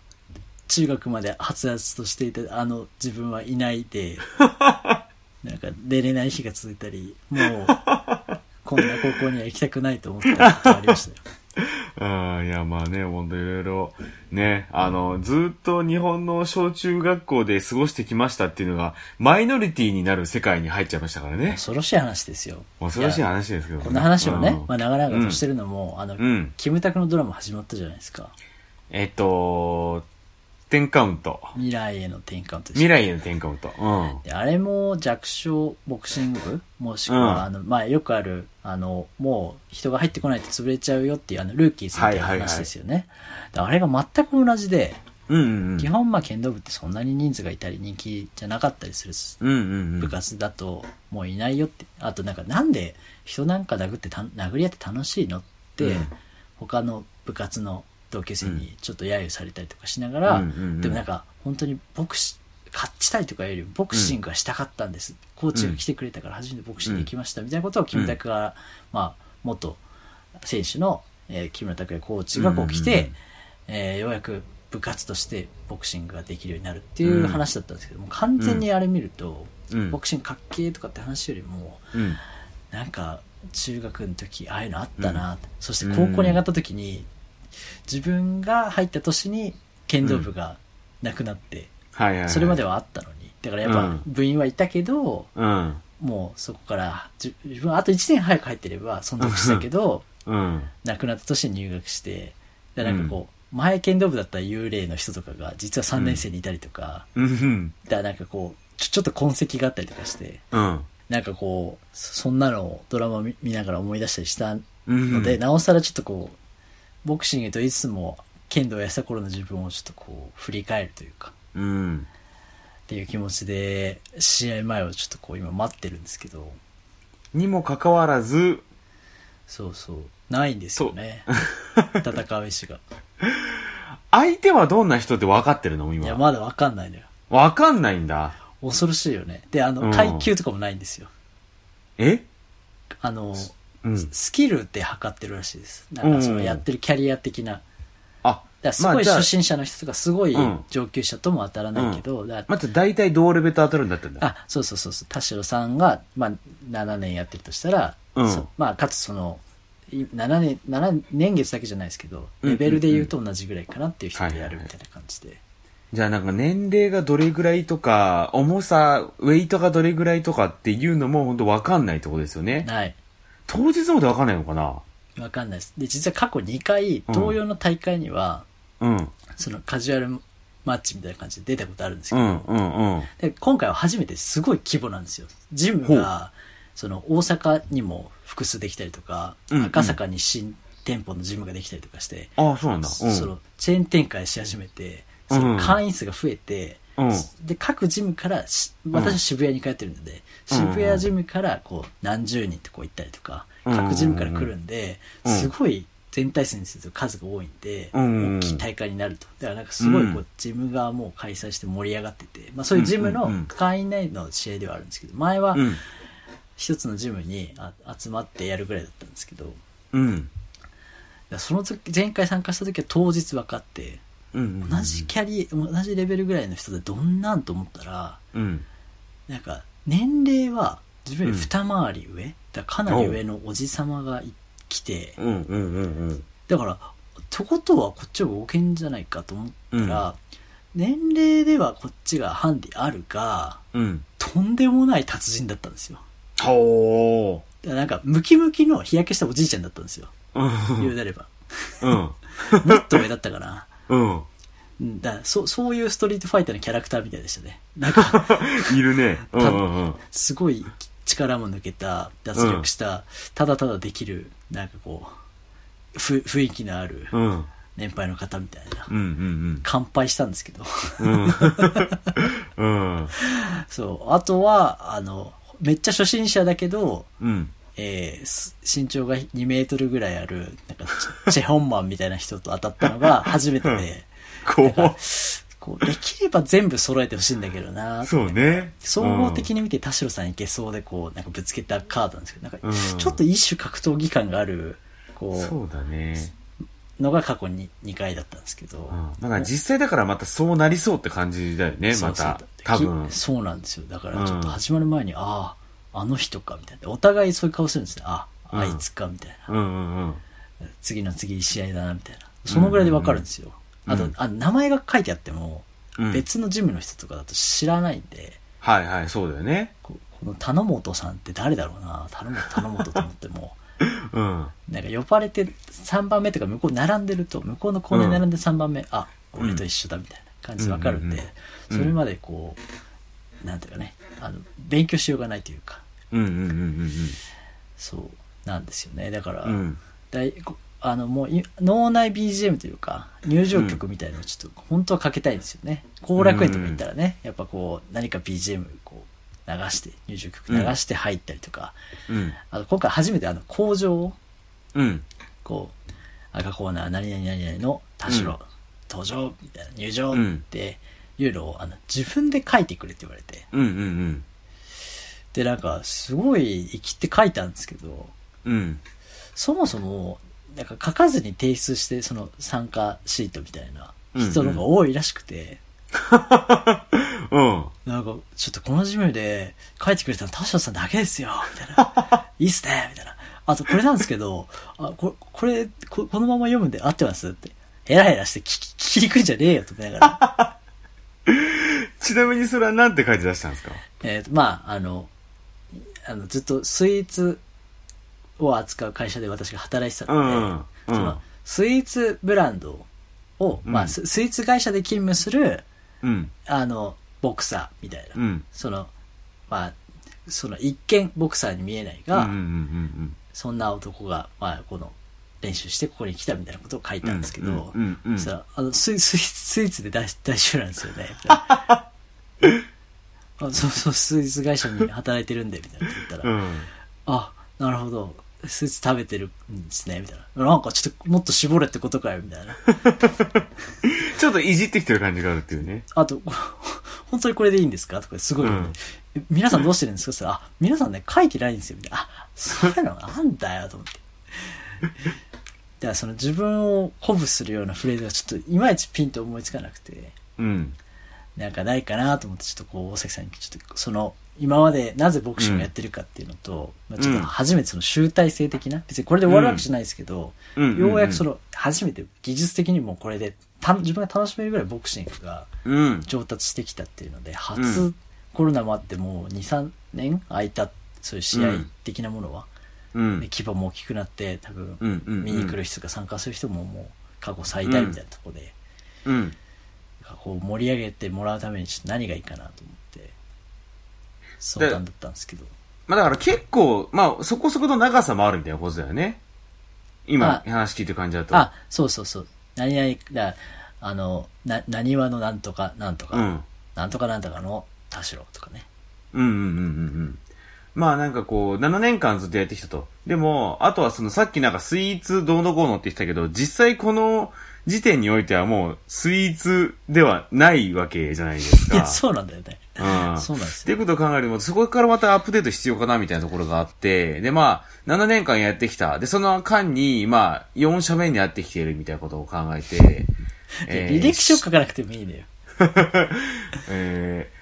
中学まではつらつとしていたあの自分はいないで、なんか出れない日が続いたり、もう、こんな高校には行きたくないと思ったことがありましたよ。うん、いや、まあね、ほんといろいろ、ね、あの、ずっと日本の小中学校で過ごしてきましたっていうのが、マイノリティになる世界に入っちゃいましたからね。恐ろしい話ですよ。恐ろしい話ですけどね。こんな話をね、うんまあ長々としてるのも、あの、うんキムタクのドラマ始まったじゃないですか。えっと、10カウント。未来への転換と未来への10カウント。うん。であれも弱小ボクシング部もしくは、うんあの、まあ、よくある、あの、もう人が入ってこないと潰れちゃうよっていう、あの、ルーキーズみた話ですよね。であれが全く同じで、うんうんうん。基本、まあ、剣道部ってそんなに人数がいたり人気じゃなかったりするうんうんうん。部活だと、もういないよって。あと、なんか、なんで人なんか殴ってた、殴り合って楽しいのって、うん他の部活の同級生にちょっと揶揄されたりとかしながら、うんうんうん。でもなんか、本当にボクシ、勝ちたいとかよりボクシングがしたかったんです。コーチが来てくれたから初めてボクシング行きました、みたいなことをキムタクが、まあ、元選手の、えー木村拓哉コーチがこう来て、うんうんうんえーようやく部活としてボクシングができるようになるっていう話だったんですけども、完全にあれ見ると、うん。ボクシングかっけーとかって話よりも、うん。なんか中学の時ああいうのあったな、そして高校に上がった時に、自分が入った年に剣道部がなくなって、はいはいはい。それまではあったのにだからやっぱうん部員はいたけど、うん。もうそこからじ自分はあと1年早く入ってれば存続したけどうん。亡くなった年に入学してでなんかこう、前剣道部だった幽霊の人とかが実は3年生にいたりとか、うん。だからなんかこうちょちょっと痕跡があったりとかしてうん。なんかこうそそんなのをドラマを見見ながら思い出したりしたうん。ので、なおさらちょっとこう、ボクシングといつも剣道をやってた頃の自分をちょっとこう、振り返るというか、うん。っていう気持ちで、試合前をちょっとこう今待ってるんですけど、にもかかわらず、そうそう、ないんですよね。戦う意志が。相手はどんな人って分かってるの？いや、今。まだわかんないのよ。分かんないんだ。恐ろしいよね。で、あの、うん階級とかもないんですよ。え？あの、うん。スキルで測ってるらしいです。なんかそのやってるキャリア的な。あ、らすごい初心者の人とかすごいうん上級者とも当たらないけど、まず大体同レベルと当たるんだったんだ。あ、そうそうそうそう。田代さんが、まあ、7年やってるとしたら、うんそまあ、かつその、い7年、7年月だけじゃないですけど、うんレベルで言うと同じぐらいかなっていう人でやるみたいな感じで。じゃあなんか年齢がどれぐらいとか、重さ、ウェイトがどれぐらいとかっていうのも本当わかんないとこですよね。はい。当日までわかんないのかな？わかんないです。で、実は過去2回、同様の大会には、うん。そのカジュアルマッチみたいな感じで出たことあるんですけど、うん、うん、うん。で今回は初めてすごい規模なんですよ。ジムほが、その大阪にも複数できたりとか、うんうん赤坂に新店舗のジムができたりとかして、ああ、そうなんだ。うん。そのチェーン展開し始めて、その会員数が増えて、うんで、各ジムからし、私は渋谷に通ってるので、うん渋谷ジムからこう何十人ってこう行ったりとか、うん各ジムから来るんで、うんすごい全体数にすると数が多いんで、うん大きい大会になると。だからなんかすごいこうう、ジム側も開催して盛り上がってて、まあそういうジムのうんうんうん会員内の試合ではあるんですけど、前はうん。一つのジムにあ集まってやるぐらいだったんですけど、だかうん。らその時、前回参加した時は当日分かって、うん。同じキャリア、同じレベルぐらいの人でどんなんと思ったら、うん。なんか、年齢は自分より二回り上、だからかなり上のおじさまがい来て、うん。うん。うん。うん。だから、ってことはこっちは冒険じゃないかと思ったら、年齢ではこっちがハンディあるが、うん。ととんでもない達人だったんですよ。ほだからなんか、ムキムキの日焼けしたおじいちゃんだったんですよ。ー。言うなれば。うん。もっと上だったかな。うん。うんだそそういうストリートファイターのキャラクターみたいでしたね。なんか、いるね。うんうんうん。すごい力も抜けた、脱力した、ただただできる、なんかこう、ふ雰囲気のあるうん。年配の方みたいな。うんうん乾杯したんですけど。うん。うん。うん。そう。あとは、あの、めっちゃ初心者だけど、うん。えーす身長が2メートルぐらいある、なんかチ、チェホンマンみたいな人と当たったのが初めてで、ここう、できれば全部揃えてほしいんだけどなう。そうね。総合的に見て田代さんいけそうでこう、なんかぶつけたカードなんですけど、なんかうんちょっと一種格闘技感がある、こそうだね。う、のが過去に2回だったんですけど。うん。だから実際だからまたそうなりそうって感じだよね、また。多分き。そうなんですよ。だからちょっと始まる前に、ああ、あの人か、みたいな。お互いそういう顔するんですね。あ、うんあいつか、みたいな。うんうんうん。次の次試合だな、みたいな。そのぐらいでわかるんですよ。うんあと、あ名前が書いてあっても、うん別のジムの人とかだと知らないんで、はいはい、そうだよね。ここの田本さんって誰だろうな、田本、田本と思っても、うん。なんか呼ばれて3番目とか向こう並んでると、向こうのコーナーに並んで3番目、あ、俺と一緒だみたいな感じでわかるんで、うんうんうんそれまでこう、なんていうかね、あの、勉強しようがないというか、うんうんうんうんそうなんですよね。だから、うん。うん。だいこあのもうい脳内 BGM というか入場曲みたいなのをちょっと本当はかけたいんですよね後楽園とか行ったらね、やっぱこう何か BGM こう流して入場曲流して入ったりとか、うん。あと今回初めてあの工場をうん。こう赤コーナー何々何々の田代、うん登場みたいな入場うんっていうのをあの自分で書いてくれって言われてうんうんでなんかすごい生きて書いたんですけどうん。うん。そもそも、なんか書かずに提出して、その参加シートみたいな人の方が多いらしくて、うん。なんか、ちょっとこのジムで書いてくれたの田代さんだけですよ、みたいな。いいっすね、みたいな。あと、これなんですけど、あ、ここれこ、このまま読むんで合ってますって。ヘラヘラして聞き、聞きにくいんじゃねえよ、と思いながら。ちなみにそれは何て書いて出したんですか？えっと、まあ、あの、あの、ずっとスイーツを扱う会社で私が働いてたので、うんうんその、スイーツブランドを、まあ、うんススイーツ会社で勤務する、うん。あの、ボクサーみたいな。うん。その、まあ、その一見ボクサーに見えないが、うんうんうんそんな男が、まあ、この、練習してここに来たみたいなことを書いたんですけど、うんうんうんそしたらあのスイスイ スイーツで大大丈夫なんですよね。あそうそう、スイーツ会社に働いてるんで、みたいな言ったら、うん。うん。あ、なるほど。スイーツ食べてるんですね、みたいな。なんかちょっともっと絞れってことかよ、みたいな。ちょっといじってきてる感じがあるっていうね。あと、本当にこれでいいんですか？とかすごい、うんえ皆さんどうしてるんですか？って言ったら、あ、皆さんね、書いてないんですよ。みたいな。あ、そういうのあんだよ、と思って。だからその自分を鼓舞するようなフレーズがちょっといまいちピンと思いつかなくて、うん。なんかないかなと思って、ちょっとこう、大崎さんにちょっと、その、今までなぜボクシングをやってるかっていうのと、まあちょっと初めてその集大成的な、別にこれで終わるわけじゃないですけど、うん。ようやくその、初めて技術的にもこれで、た自分が楽しめるぐらいボクシングがうん。上達してきたっていうので、う初んコロナもあってもう2、3年空いた、そういう試合的なものは。規模も大きくなって、多分、うんうんうん。見に来る人が参加する人ももう過去最大みたいなところで、うん。こう盛り上げてもらうためにちょっと何がいいかなと思って、相談だったんですけど。まあだから結構、まあそこそこの長さもあるみたいなことだよね。今、あ話聞いてる感じだと。あ、そうそうそう。何々だ、あの、な、何話のなんとか、なんとか、うん。なんとかなんとかの田代とかね。うんうんうんうんうん。まあなんかこう、7年間ずっとやってきたと。でも、あとはそのさっきなんかスイーツどうのこうのって言ってたけど、実際この時点においてはもうスイーツではないわけじゃないですか。いや、そうなんだよね。うん。そうなんですよ。っていうことを考えると、そこからまたアップデート必要かなみたいなところがあって、で、まあ、7年間やってきた。で、その間に、まあ、4社目にやってきているみたいなことを考えて、えー履歴書書かなくてもいいのよ。えー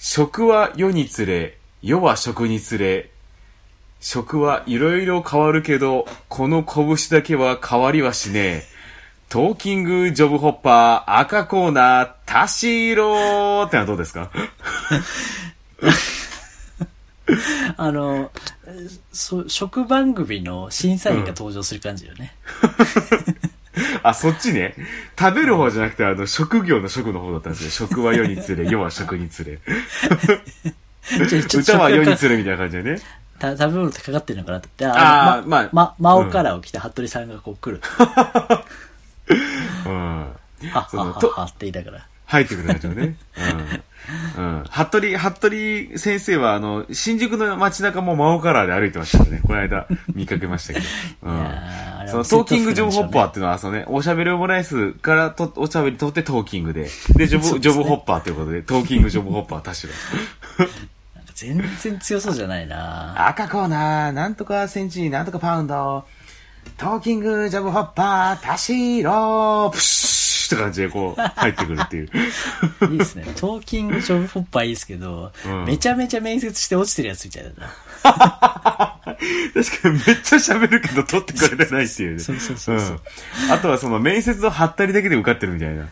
食は世につれ、世は食につれ、食はいろいろ変わるけど、この拳だけは変わりはしねえ。トーキングジョブホッパー赤コーナー、タシーローってのはどうですかあの、そ、食番組の審査員が登場する感じよね。あ、そっちね。食べる方じゃなくて、あの、職業の職の方だったんですよ。食は世につれ、世は食につれ。歌は世に食つれみたいな感じでね。た食べ物ってかかってるのかなって、あーまあのま、ま、真央カラーを着た服部さんがこう来る。うん。そのとはって言いながら。入ってくる感じのね。うん。うん。服部、服部先生は、あの、新宿の街中も真央カラーで歩いてましたね。この間見かけましたけど。うん。そのはトーキングジョブホッパーっー。ていうのは、そのね、おしゃべりオムライスからと、おしゃべり取ってトーキングで、で、ジョブ、ジョブホッパーということで、トーキングジョブホッパー田代。なんか全然強そうじゃないな赤コーナー、なんとかセンチ、なんとかパウンド、トーキングジョブホッパー田代、プシューって感じでこう、入ってくるっていう。いいですね。トーキングジョブホッパーいいですけど、うんめちゃめちゃ面接して落ちてるやつみたいだな。確かにめっちゃ喋るけど取ってくれてないっていうね。そうそうそうそううん。あとはその面接のハったりだけで受かってるみたいな。ね。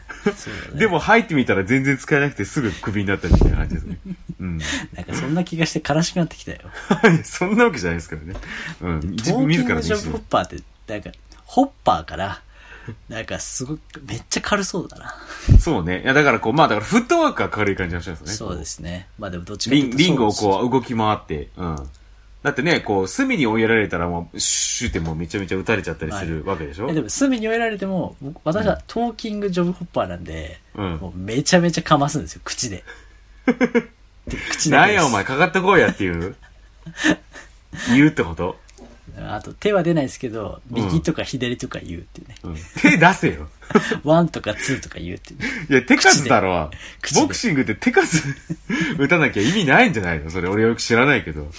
でも入ってみたら全然使えなくてすぐクビになったみたいな感じですね。うん。なんかそんな気がして悲しくなってきたよ。そんなわけじゃないですからね。うん。ト自分自らの意ングジョブホッ思パーって、なんか、ホッパーから、なんかすごく、めっちゃ軽そうだな。で。そうね。いやだからこう、まあだからフットワークが軽い感じがしますね。そうですね。まあでもどっちかといリン、うとリングをこう動き回って、うん。だってね、こう、隅に追いやられたらもう、シューってもうめちゃめちゃ撃たれちゃったりするわけでしょ、えでも、隅に追えられても、僕私はトーキングジョブホッパーなんで、うんもうめちゃめちゃかますんですよ、口で。で 口ですなんやお前、かかってこいやっていう。言うってこと？あと、手は出ないですけど、右とか左とか言うっていうね。うん。手出せよ。ワンとかツーとか言うっていうね。いや、手数だろボクシングって手数 打たなきゃ意味ないんじゃないの？それ俺よく知らないけど。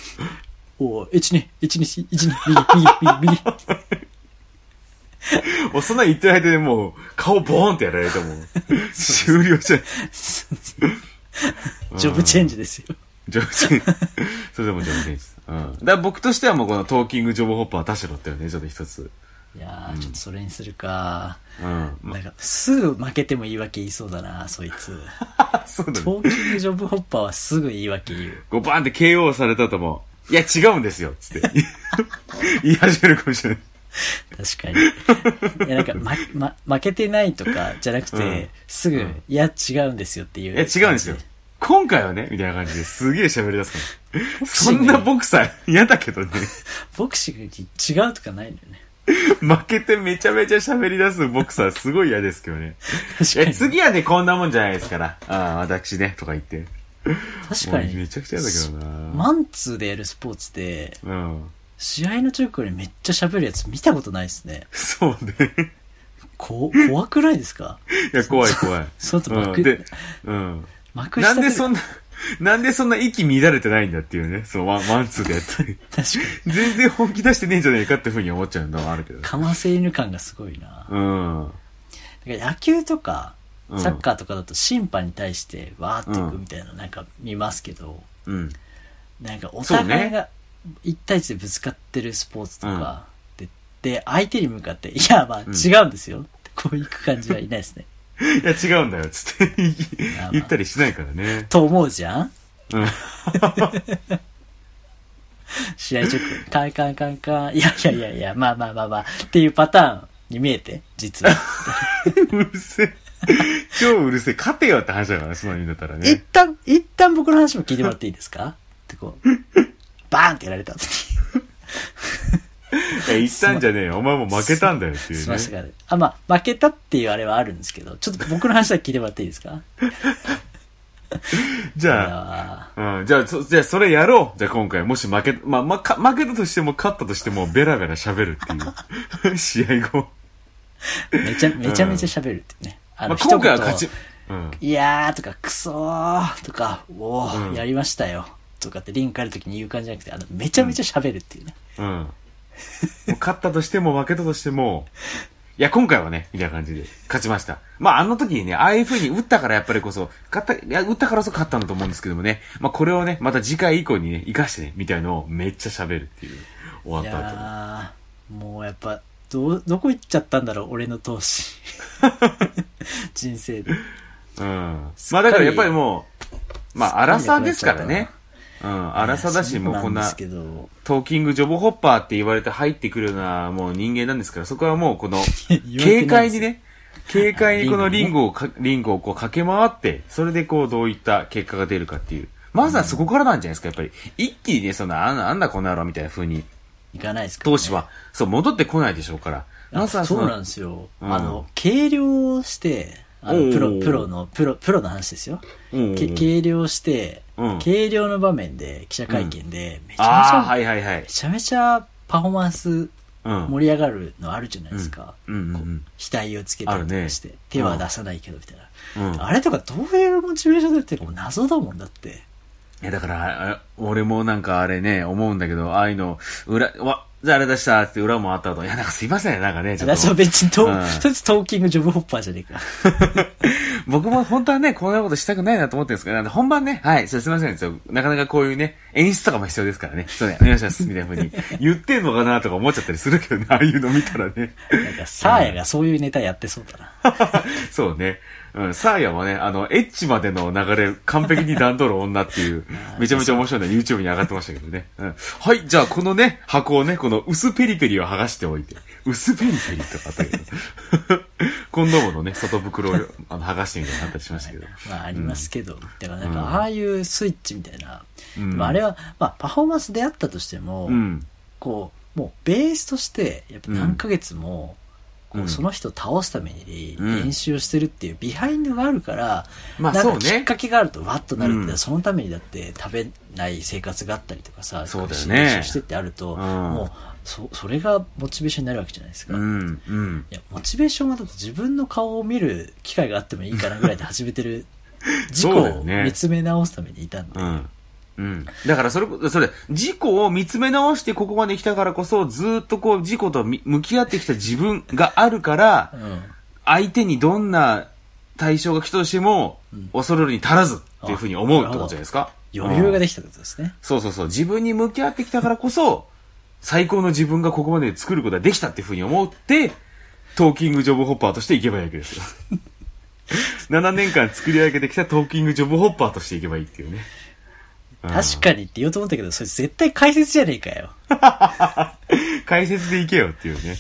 おー、1、2、1、2、1、2、右、右、右、右。もうそんな言ってる間でもう、顔ボーンってやられても、終了じゃん。ジョブチェンジですよ。上手。それでも上手です。うん。だから僕としてはもうこのトーキングジョブホッパー田代っていうね、ちょっと一つ。いやー、ちょっとそれにするか。うん。まなんか、すぐ負けても言い訳言いそうだな、そいつ。あ、そうだね。トーキングジョブホッパーはすぐ言い訳言う。こうバーンって KO されたとも、いや違うんですよ、つって。言い始めるかもしれない。確かに。いや、なんか、ま、ま、負けてないとか、じゃなくて、うんすぐ、うんいや、違うんですよっていう。いや違うんですよ。今回はね、みたいな感じですげえ喋り出すから。そんなボクサー嫌だけどね。ボクシングに違うとかないのよね。負けてめちゃめちゃ喋り出すボクサーすごい嫌ですけどね。確かに。え、次はね、こんなもんじゃないですから。ああ、私ね、とか言って。確かに。めちゃくちゃ嫌だけどな。マンツーでやるスポーツで、うん。試合の直後にめっちゃ喋るやつ見たことないですね。そうね。こ、怖くないですか？いや、怖い怖い。外幕うん、で、うん。幕なんでそんな、なんでそんな息乱れてないんだっていうね。そう、ワン、ワンツーでやって。確かに。全然本気出してねえんじゃねえかっていうふうに思っちゃうのはあるけど。かませ犬感がすごいな。うん。だから野球とか、うんサッカーとかだと審判に対してわーっていくみたいななんか見ますけど、うん。なんかお互いが一対一でぶつかってるスポーツとか、で、で、相手に向かって、いや、まあん違うんですよ。こう行く感じはいないですね。いや、違うんだよ、つって言ったりしないからね。と思うじゃん？うん。試合直後、カンカンカンカン、いやいやいやいや、まあまあまあまあ、っていうパターンに見えて、実は。うるせえ。超うるせえ。勝てよって話だからね、その意味だったら一ね。旦、一旦僕の話も聞いてもらっていいですか？ってこう、バーンってやられた後言ったんじゃねえよ。お前もう負けたんだよっていうねしま。したから。あ、まあ、負けたっていうあれはあるんですけど、ちょっと僕の話だけ聞いてもらっていいですか？じゃあ、あうん、じゃあ、そ、じゃあそれやろう。じゃあ今回、もし負け、まあ、ま、か負けたとしても勝ったとしても、ベラベラ喋るっていう。試合後。ーめちゃ、めちゃめちゃ喋るってね。あまあ、今回は勝ち一。うん。言いやーとか、クソーとか、おー、うんやりましたよ。とかってリンクあるときに言う感じじゃなくて、あの、めちゃめちゃ喋るっていうね。うん。もう勝ったとしても負けたとしても、いや、今回はね、みたいな感じで勝ちました。まあ、あの時にね、ああいう風に打ったからやっぱりこそ、勝った、いや、打ったからこそ勝ったんだと思うんですけどもね、まあ、これをね、また次回以降にね、活かしてね、みたいのをめっちゃ喋るっていう、終わいった後に。もうやっぱ、ど、どこ行っちゃったんだろう、俺の投資。人生で。うん。まあ、だからやっぱりもう、まあ、荒さですからね。うん、荒さだし、もうこんな、トーキングジョブホッパーって言われて入ってくるような、もう人間なんですから、そこはもうこの、軽快にね、軽快にこのリンゴをか、リンゴをこう駆け回って、それでこうどういった結果が出るかっていう。まずはそこからなんじゃないですか、やっぱり。一気にね、その、あんなんだこの野郎みたいな風に、いかないですか。投資は、そう、戻ってこないでしょうから。あまずはそうなんですよ。うんあの、計量して、あの、プロ、プロの、プロ、プロの話ですよ。うんけ計量して、うん計量の場面で記者会見で、めちゃめちゃ、はいはいはいめ。ちゃめちゃパフォーマンスうん。盛り上がるのあるじゃないですか。額をつけたりとかして、手は出さないけどみたいな。うん。あれとかどういうモチベーションだってもう謎だもんだって。いや、だから、あ俺もなんかあれね、思うんだけど、ああいうの、裏、わ、じゃああれ出したって裏もあった後、いや、なんかすいません、なんかね、ちょっと。別にトうんトーキングジョブホッパーじゃねえか。僕も本当はね、こんなことしたくないなと思ってるんですけど、なんで本番ね、はい、すいません、ちょなかなかこういうね、演出とかも必要ですからね、そうね、お願いします、みたいな風に言ってんのかなとか思っちゃったりするけどね、ああいうの見たらね。なんか、サーヤがそういうネタやってそうだな。そうね。うん、サーヤもね、あの、エッチまでの流れ、完璧に段取る女っていう、めちゃめちゃ面白いの YouTube に上がってましたけどね。うん。はい、じゃあこのね、箱をね、この薄ペリペリを剥がしておいて、薄ペリペリとかあったけど、コンドームのね、外袋を あの剥がしてみたいなったりしましたけど。まあ、ありますけど。だからなんか、ああいうスイッチみたいな。うんあれは、まあ、パフォーマンスであったとしても、うん。こう、もう、ベースとして、やっぱ何ヶ月も、こううんその人を倒すためにうん練習をしてるっていうビハインドがあるから、まあそうねかきっかけがあるとわっとなるって、うんそのためにだって食べない生活があったりとかさ、そうだよね練習してってあると、うんもう、そ、それがモチベーションになるわけじゃないですか。いうん。うん。や、モチベーションはだって自分の顔を見る機会があってもいいかなぐらいで始めてる、自己を見つめ直すためにいたんで、うん。うん。だからそれ、それ、自己を見つめ直してここまで来たからこそ、ずーっとこう、自己とみ向き合ってきた自分があるから、うん相手にどんな対象が来たとしても、恐るるに足らずっていうふうに思うってことじゃないですか。余裕がでできたってことですね。そうそうそう。自分に向き合ってきたからこそ、最高の自分がここまで作ることができたっていうふうに思って、トーキングジョブホッパーとしていけばいいわけですよ。7年間作り上げてきたトーキングジョブホッパーとしていけばいいっていうね。うん確かにって言おうと思ったけど、それ絶対解説じゃねえかよ。解説でいけよっていうね。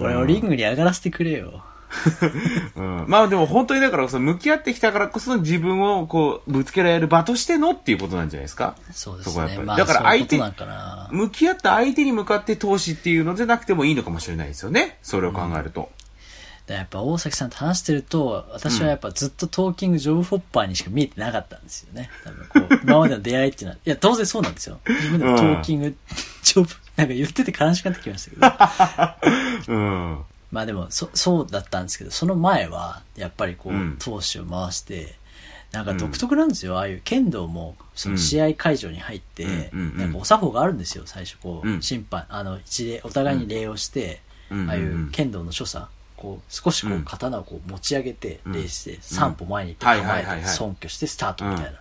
俺をリングに上がらせてくれよ。うん、まあでも本当にだからこそ向き合ってきたからこそ自分をこうぶつけられる場としてのっていうことなんじゃないですか？そうですね。そこはやっぱりまあ、だから相手そういうことなんかな。向き合った相手に向かって投資っていうのじゃなくてもいいのかもしれないですよね。それを考えると。でやっぱ大崎さんと話してると、私はやっぱずっとトーキングジョブホッパーにしか見えてなかったんですよね。多分こう、今までの出会いっていうのは。いや、当然そうなんですよ。自分でもトーキングジョブ、なんか言ってて悲しくなってきましたけど。うん。まあでも、そ、そうだったんですけど、その前は、やっぱりこう、うん投資を回して、なんか独特なんですよ。ああいう剣道も、その試合会場に入って、なんかお作法があるんですよ、最初こう、うん審判、あの、一礼、お互いに礼をして、うんああいう剣道の所作、こう、少しこううん。刀をこう持ち上げて、うん。礼して、三歩前に行ってはい構えて、はいはい。はい尊挙してスタートみたいな、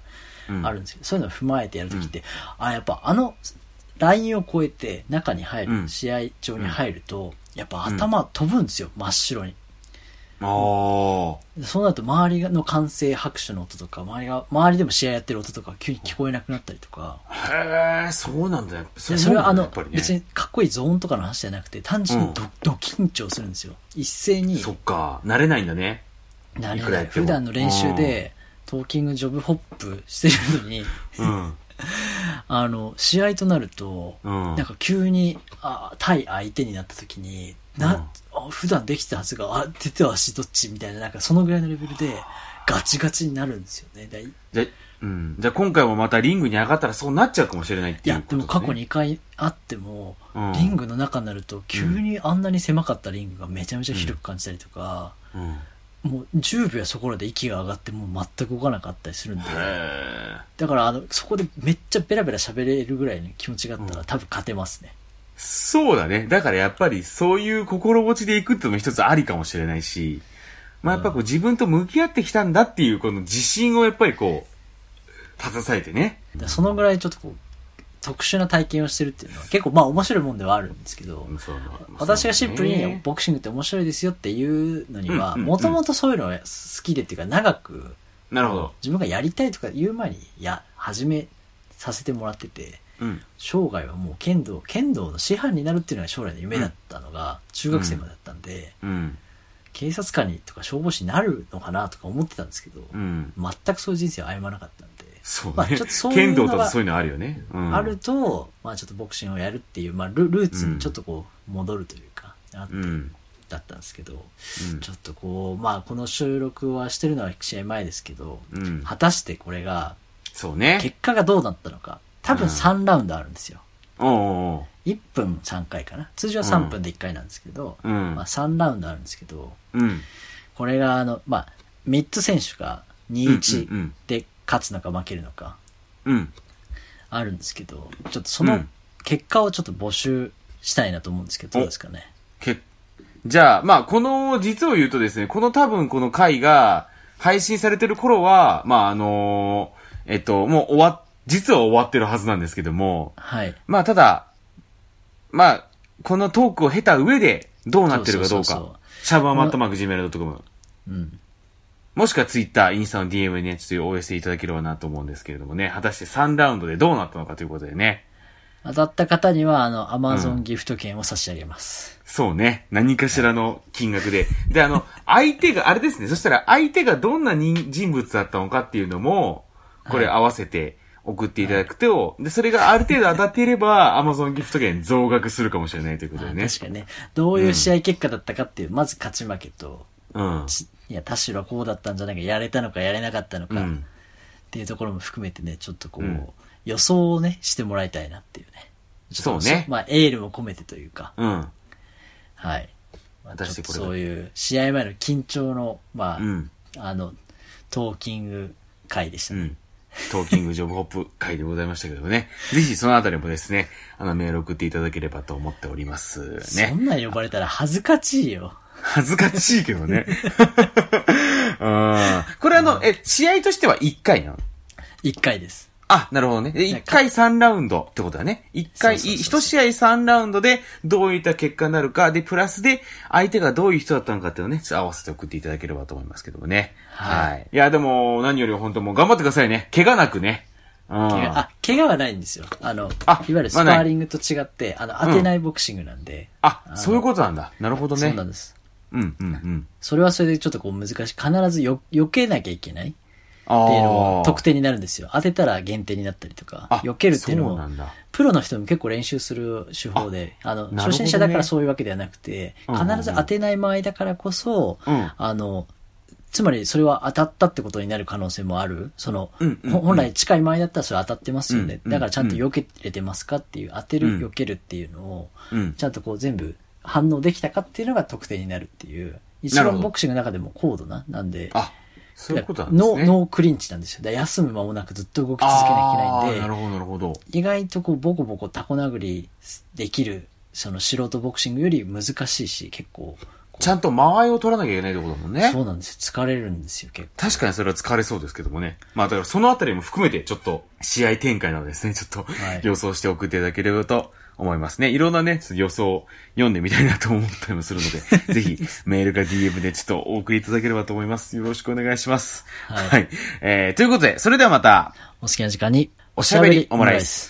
うん。あるんですけど、そういうのを踏まえてやるときって、あ、やっぱあの、ラインを越えて中に入る、うん。試合場に入ると、やっぱ頭飛ぶんですよ、真っ白に。ああ。そうなると周りの歓声拍手の音とか、周りが、周りでも試合やってる音とか急に聞こえなくなったりとか、へえ、そうなんだよ。それはあの、ね、別にかっこいいゾーンとかの話じゃなくて、単純にド,、うんド緊張するんですよ。一斉にそっか、慣れないんだね。なれない。普段の練習で、トーキングジョブホップしてるのに、うん。あの、試合となると、うんなんか急に、あ対相手になった時に、な、あ普段できてたはずが、あ、手と足どっちみたいな、なんかそのぐらいのレベルで、ガチガチになるんですよね。でいじゃ、うん。じゃあ今回もまたリングに上がったらそうなっちゃうかもしれないっていうやこ、とでも過去に。2回あっても、うんリングの中になると、急にあんなに狭かったリングがめちゃめちゃ広く感じたりとか、うん。もう10秒そこらで息が上がってもう全く動かなかったりするんで、へだからあの、そこでめっちゃベラベラ喋れるぐらいの気持ちがあったら、うん多分勝てますね。そうだね。だからやっぱりそういう心持ちでいくっていうのも一つありかもしれないし、まあやっぱこう自分と向き合ってきたんだっていうこの自信をやっぱりこう、携えてね。だからそのぐらいちょっとこう、特殊な体験をしてるっていうのは結構まあ面白いもんではあるんですけど、私がシンプルにねボクシングって面白いですよっていうのには、もともとそういうのが好きでっていうか長く、なるほど。自分がやりたいとか言う前に、や、始めさせてもらってて、うん。生涯はもう剣道、剣道の師範になるっていうのが将来の夢だったのが、中学生までだったんで、うん。警察官にとか消防士になるのかなとか思ってたんですけど、うん。全くそういう人生を歩まなかったんで、そうね。まあちょっとそういうのが剣道だとそういうのあるよね。うん。あると、まあちょっとボクシングをやるっていう、まあルルーツにちょっとこう戻るというか、あってうん。だったんですけど、うんちょっとこう、まあこの収録はしてるのは試合前ですけど、うん。果たしてこれが、そうね。結果がどうなったのか、多分3ラウンドあるんですよ。おうおうおう1分3回かな。通常は3分で1回なんですけど、うんまあ3ラウンドあるんですけど、うん。これがあの、まあ、3つ選手がうんうんう2-1んで勝つのか負けるのか、うん。あるんですけど、ちょっとそうのん結果をちょっと募集したいなと思うんですけど、どうですかね。け、じゃあ、まあ、この、実を言うとですね、この多分この回が配信されてる頃は、まあ、あのーえっと、もう終わ、実は終わってるはずなんですけども、はい。まあ、ただ、まあ、このトークを経た上でどうなってるかどうか、シャーバーマットマーク Gmail.com、うん。もしくは Twitter、インスタの DM にね、ちょっとお寄せいただければなと思うんですけれどもね、果たして3ラウンドでどうなったのかということでね、当たった方には、あの、アマゾンギフト券を差し上げます。そうね。何かしらの金額で。で、あの、相手が、あれですね。そしたら相手がどんな人人物だったのかっていうのも、これ合わせて送っていただくと、で、それがある程度当たっていれば、Amazon ギフト券増額するかもしれないということでね。確かにね、どういう試合結果だったかっていう、まず勝ち負けと、うん。ちいや、田代はこうだったんじゃないか、やれたのかやれなかったのか、っうん。ていうところも含めてね、ちょっとこう、うん予想をね、してもらいたいなっていうね。そうねまあ、エールも込めてというか、うん。はい。まあそういう、試合前の緊張の、まあ、うん。あの、トーキング会でしたね。うん。トーキングジョブホップ会でございましたけどもね。ぜひそのあたりもですね、あのメール送っていただければと思っておりますそね。んなん呼ばれたら恥ずかしいよ。恥ずかしいけどね。うん。これあの、え、試合としては1回なの？一回です。あ、なるほどね。で1回3ラウンドってことだね。1回、そうそうそうそう1試合3ラウンドでどういった結果になるか、で、プラスで相手がどういう人だったのかっていうのをね、ちょっと合わせて送っていただければと思いますけどもね。はいはい。いや、でも、何より本当もう頑張ってくださいね。怪我なくね。うん。怪我あ、怪我はないんですよ。あの、あいわゆるスパーリングと違って、あの、当てないボクシングなんで。あ、そういうことなんだ。なるほどね。そうなんです。うん、うん、うん。それはそれでちょっとこう難しい。必ずよ、避けなきゃいけないってあいうのもあ。得点になるんですよ。当てたら減点になったりとか、あ避けるっていうのも。プロの人も結構練習する手法で、あの、初心者だからそういうわけではなくて、必ず当てない場合だからこそ、うんあの、つまりそれは当たったってことになる可能性もある。その、本来近い前だったらそれ当たってますよね。だからちゃんと避けれてますかっていう、当てる、うん避けるっていうのを、うん。ちゃんとこう全部反応できたかっていうのが得点になるっていう、一番ボクシングの中でも高度な、なんで、あ、そういうことなんですね。ノークリンチなんですよ。休む間もなくずっと動き続けなきゃいけないんで、なるほど、なるほど。意外とこうボコボコタコ殴りできる、その素人ボクシングより難しいし、結構、ちゃんと間合いを取らなきゃいけないってことだもんね。そうなんですよ。疲れるんですよ、結構。確かにそれは疲れそうですけどもね。まあだからそのあたりも含めてちょっと試合展開なのですね、ちょっとはい予想して送っていただければと思いますね。いろんなね、予想を読んでみたいなと思ったりもするので、ぜひメールか DM でちょっとお送りいただければと思います。よろしくお願いします。はいえー、ということで、それではまた、お好きな時間に、おしゃべりオムライス。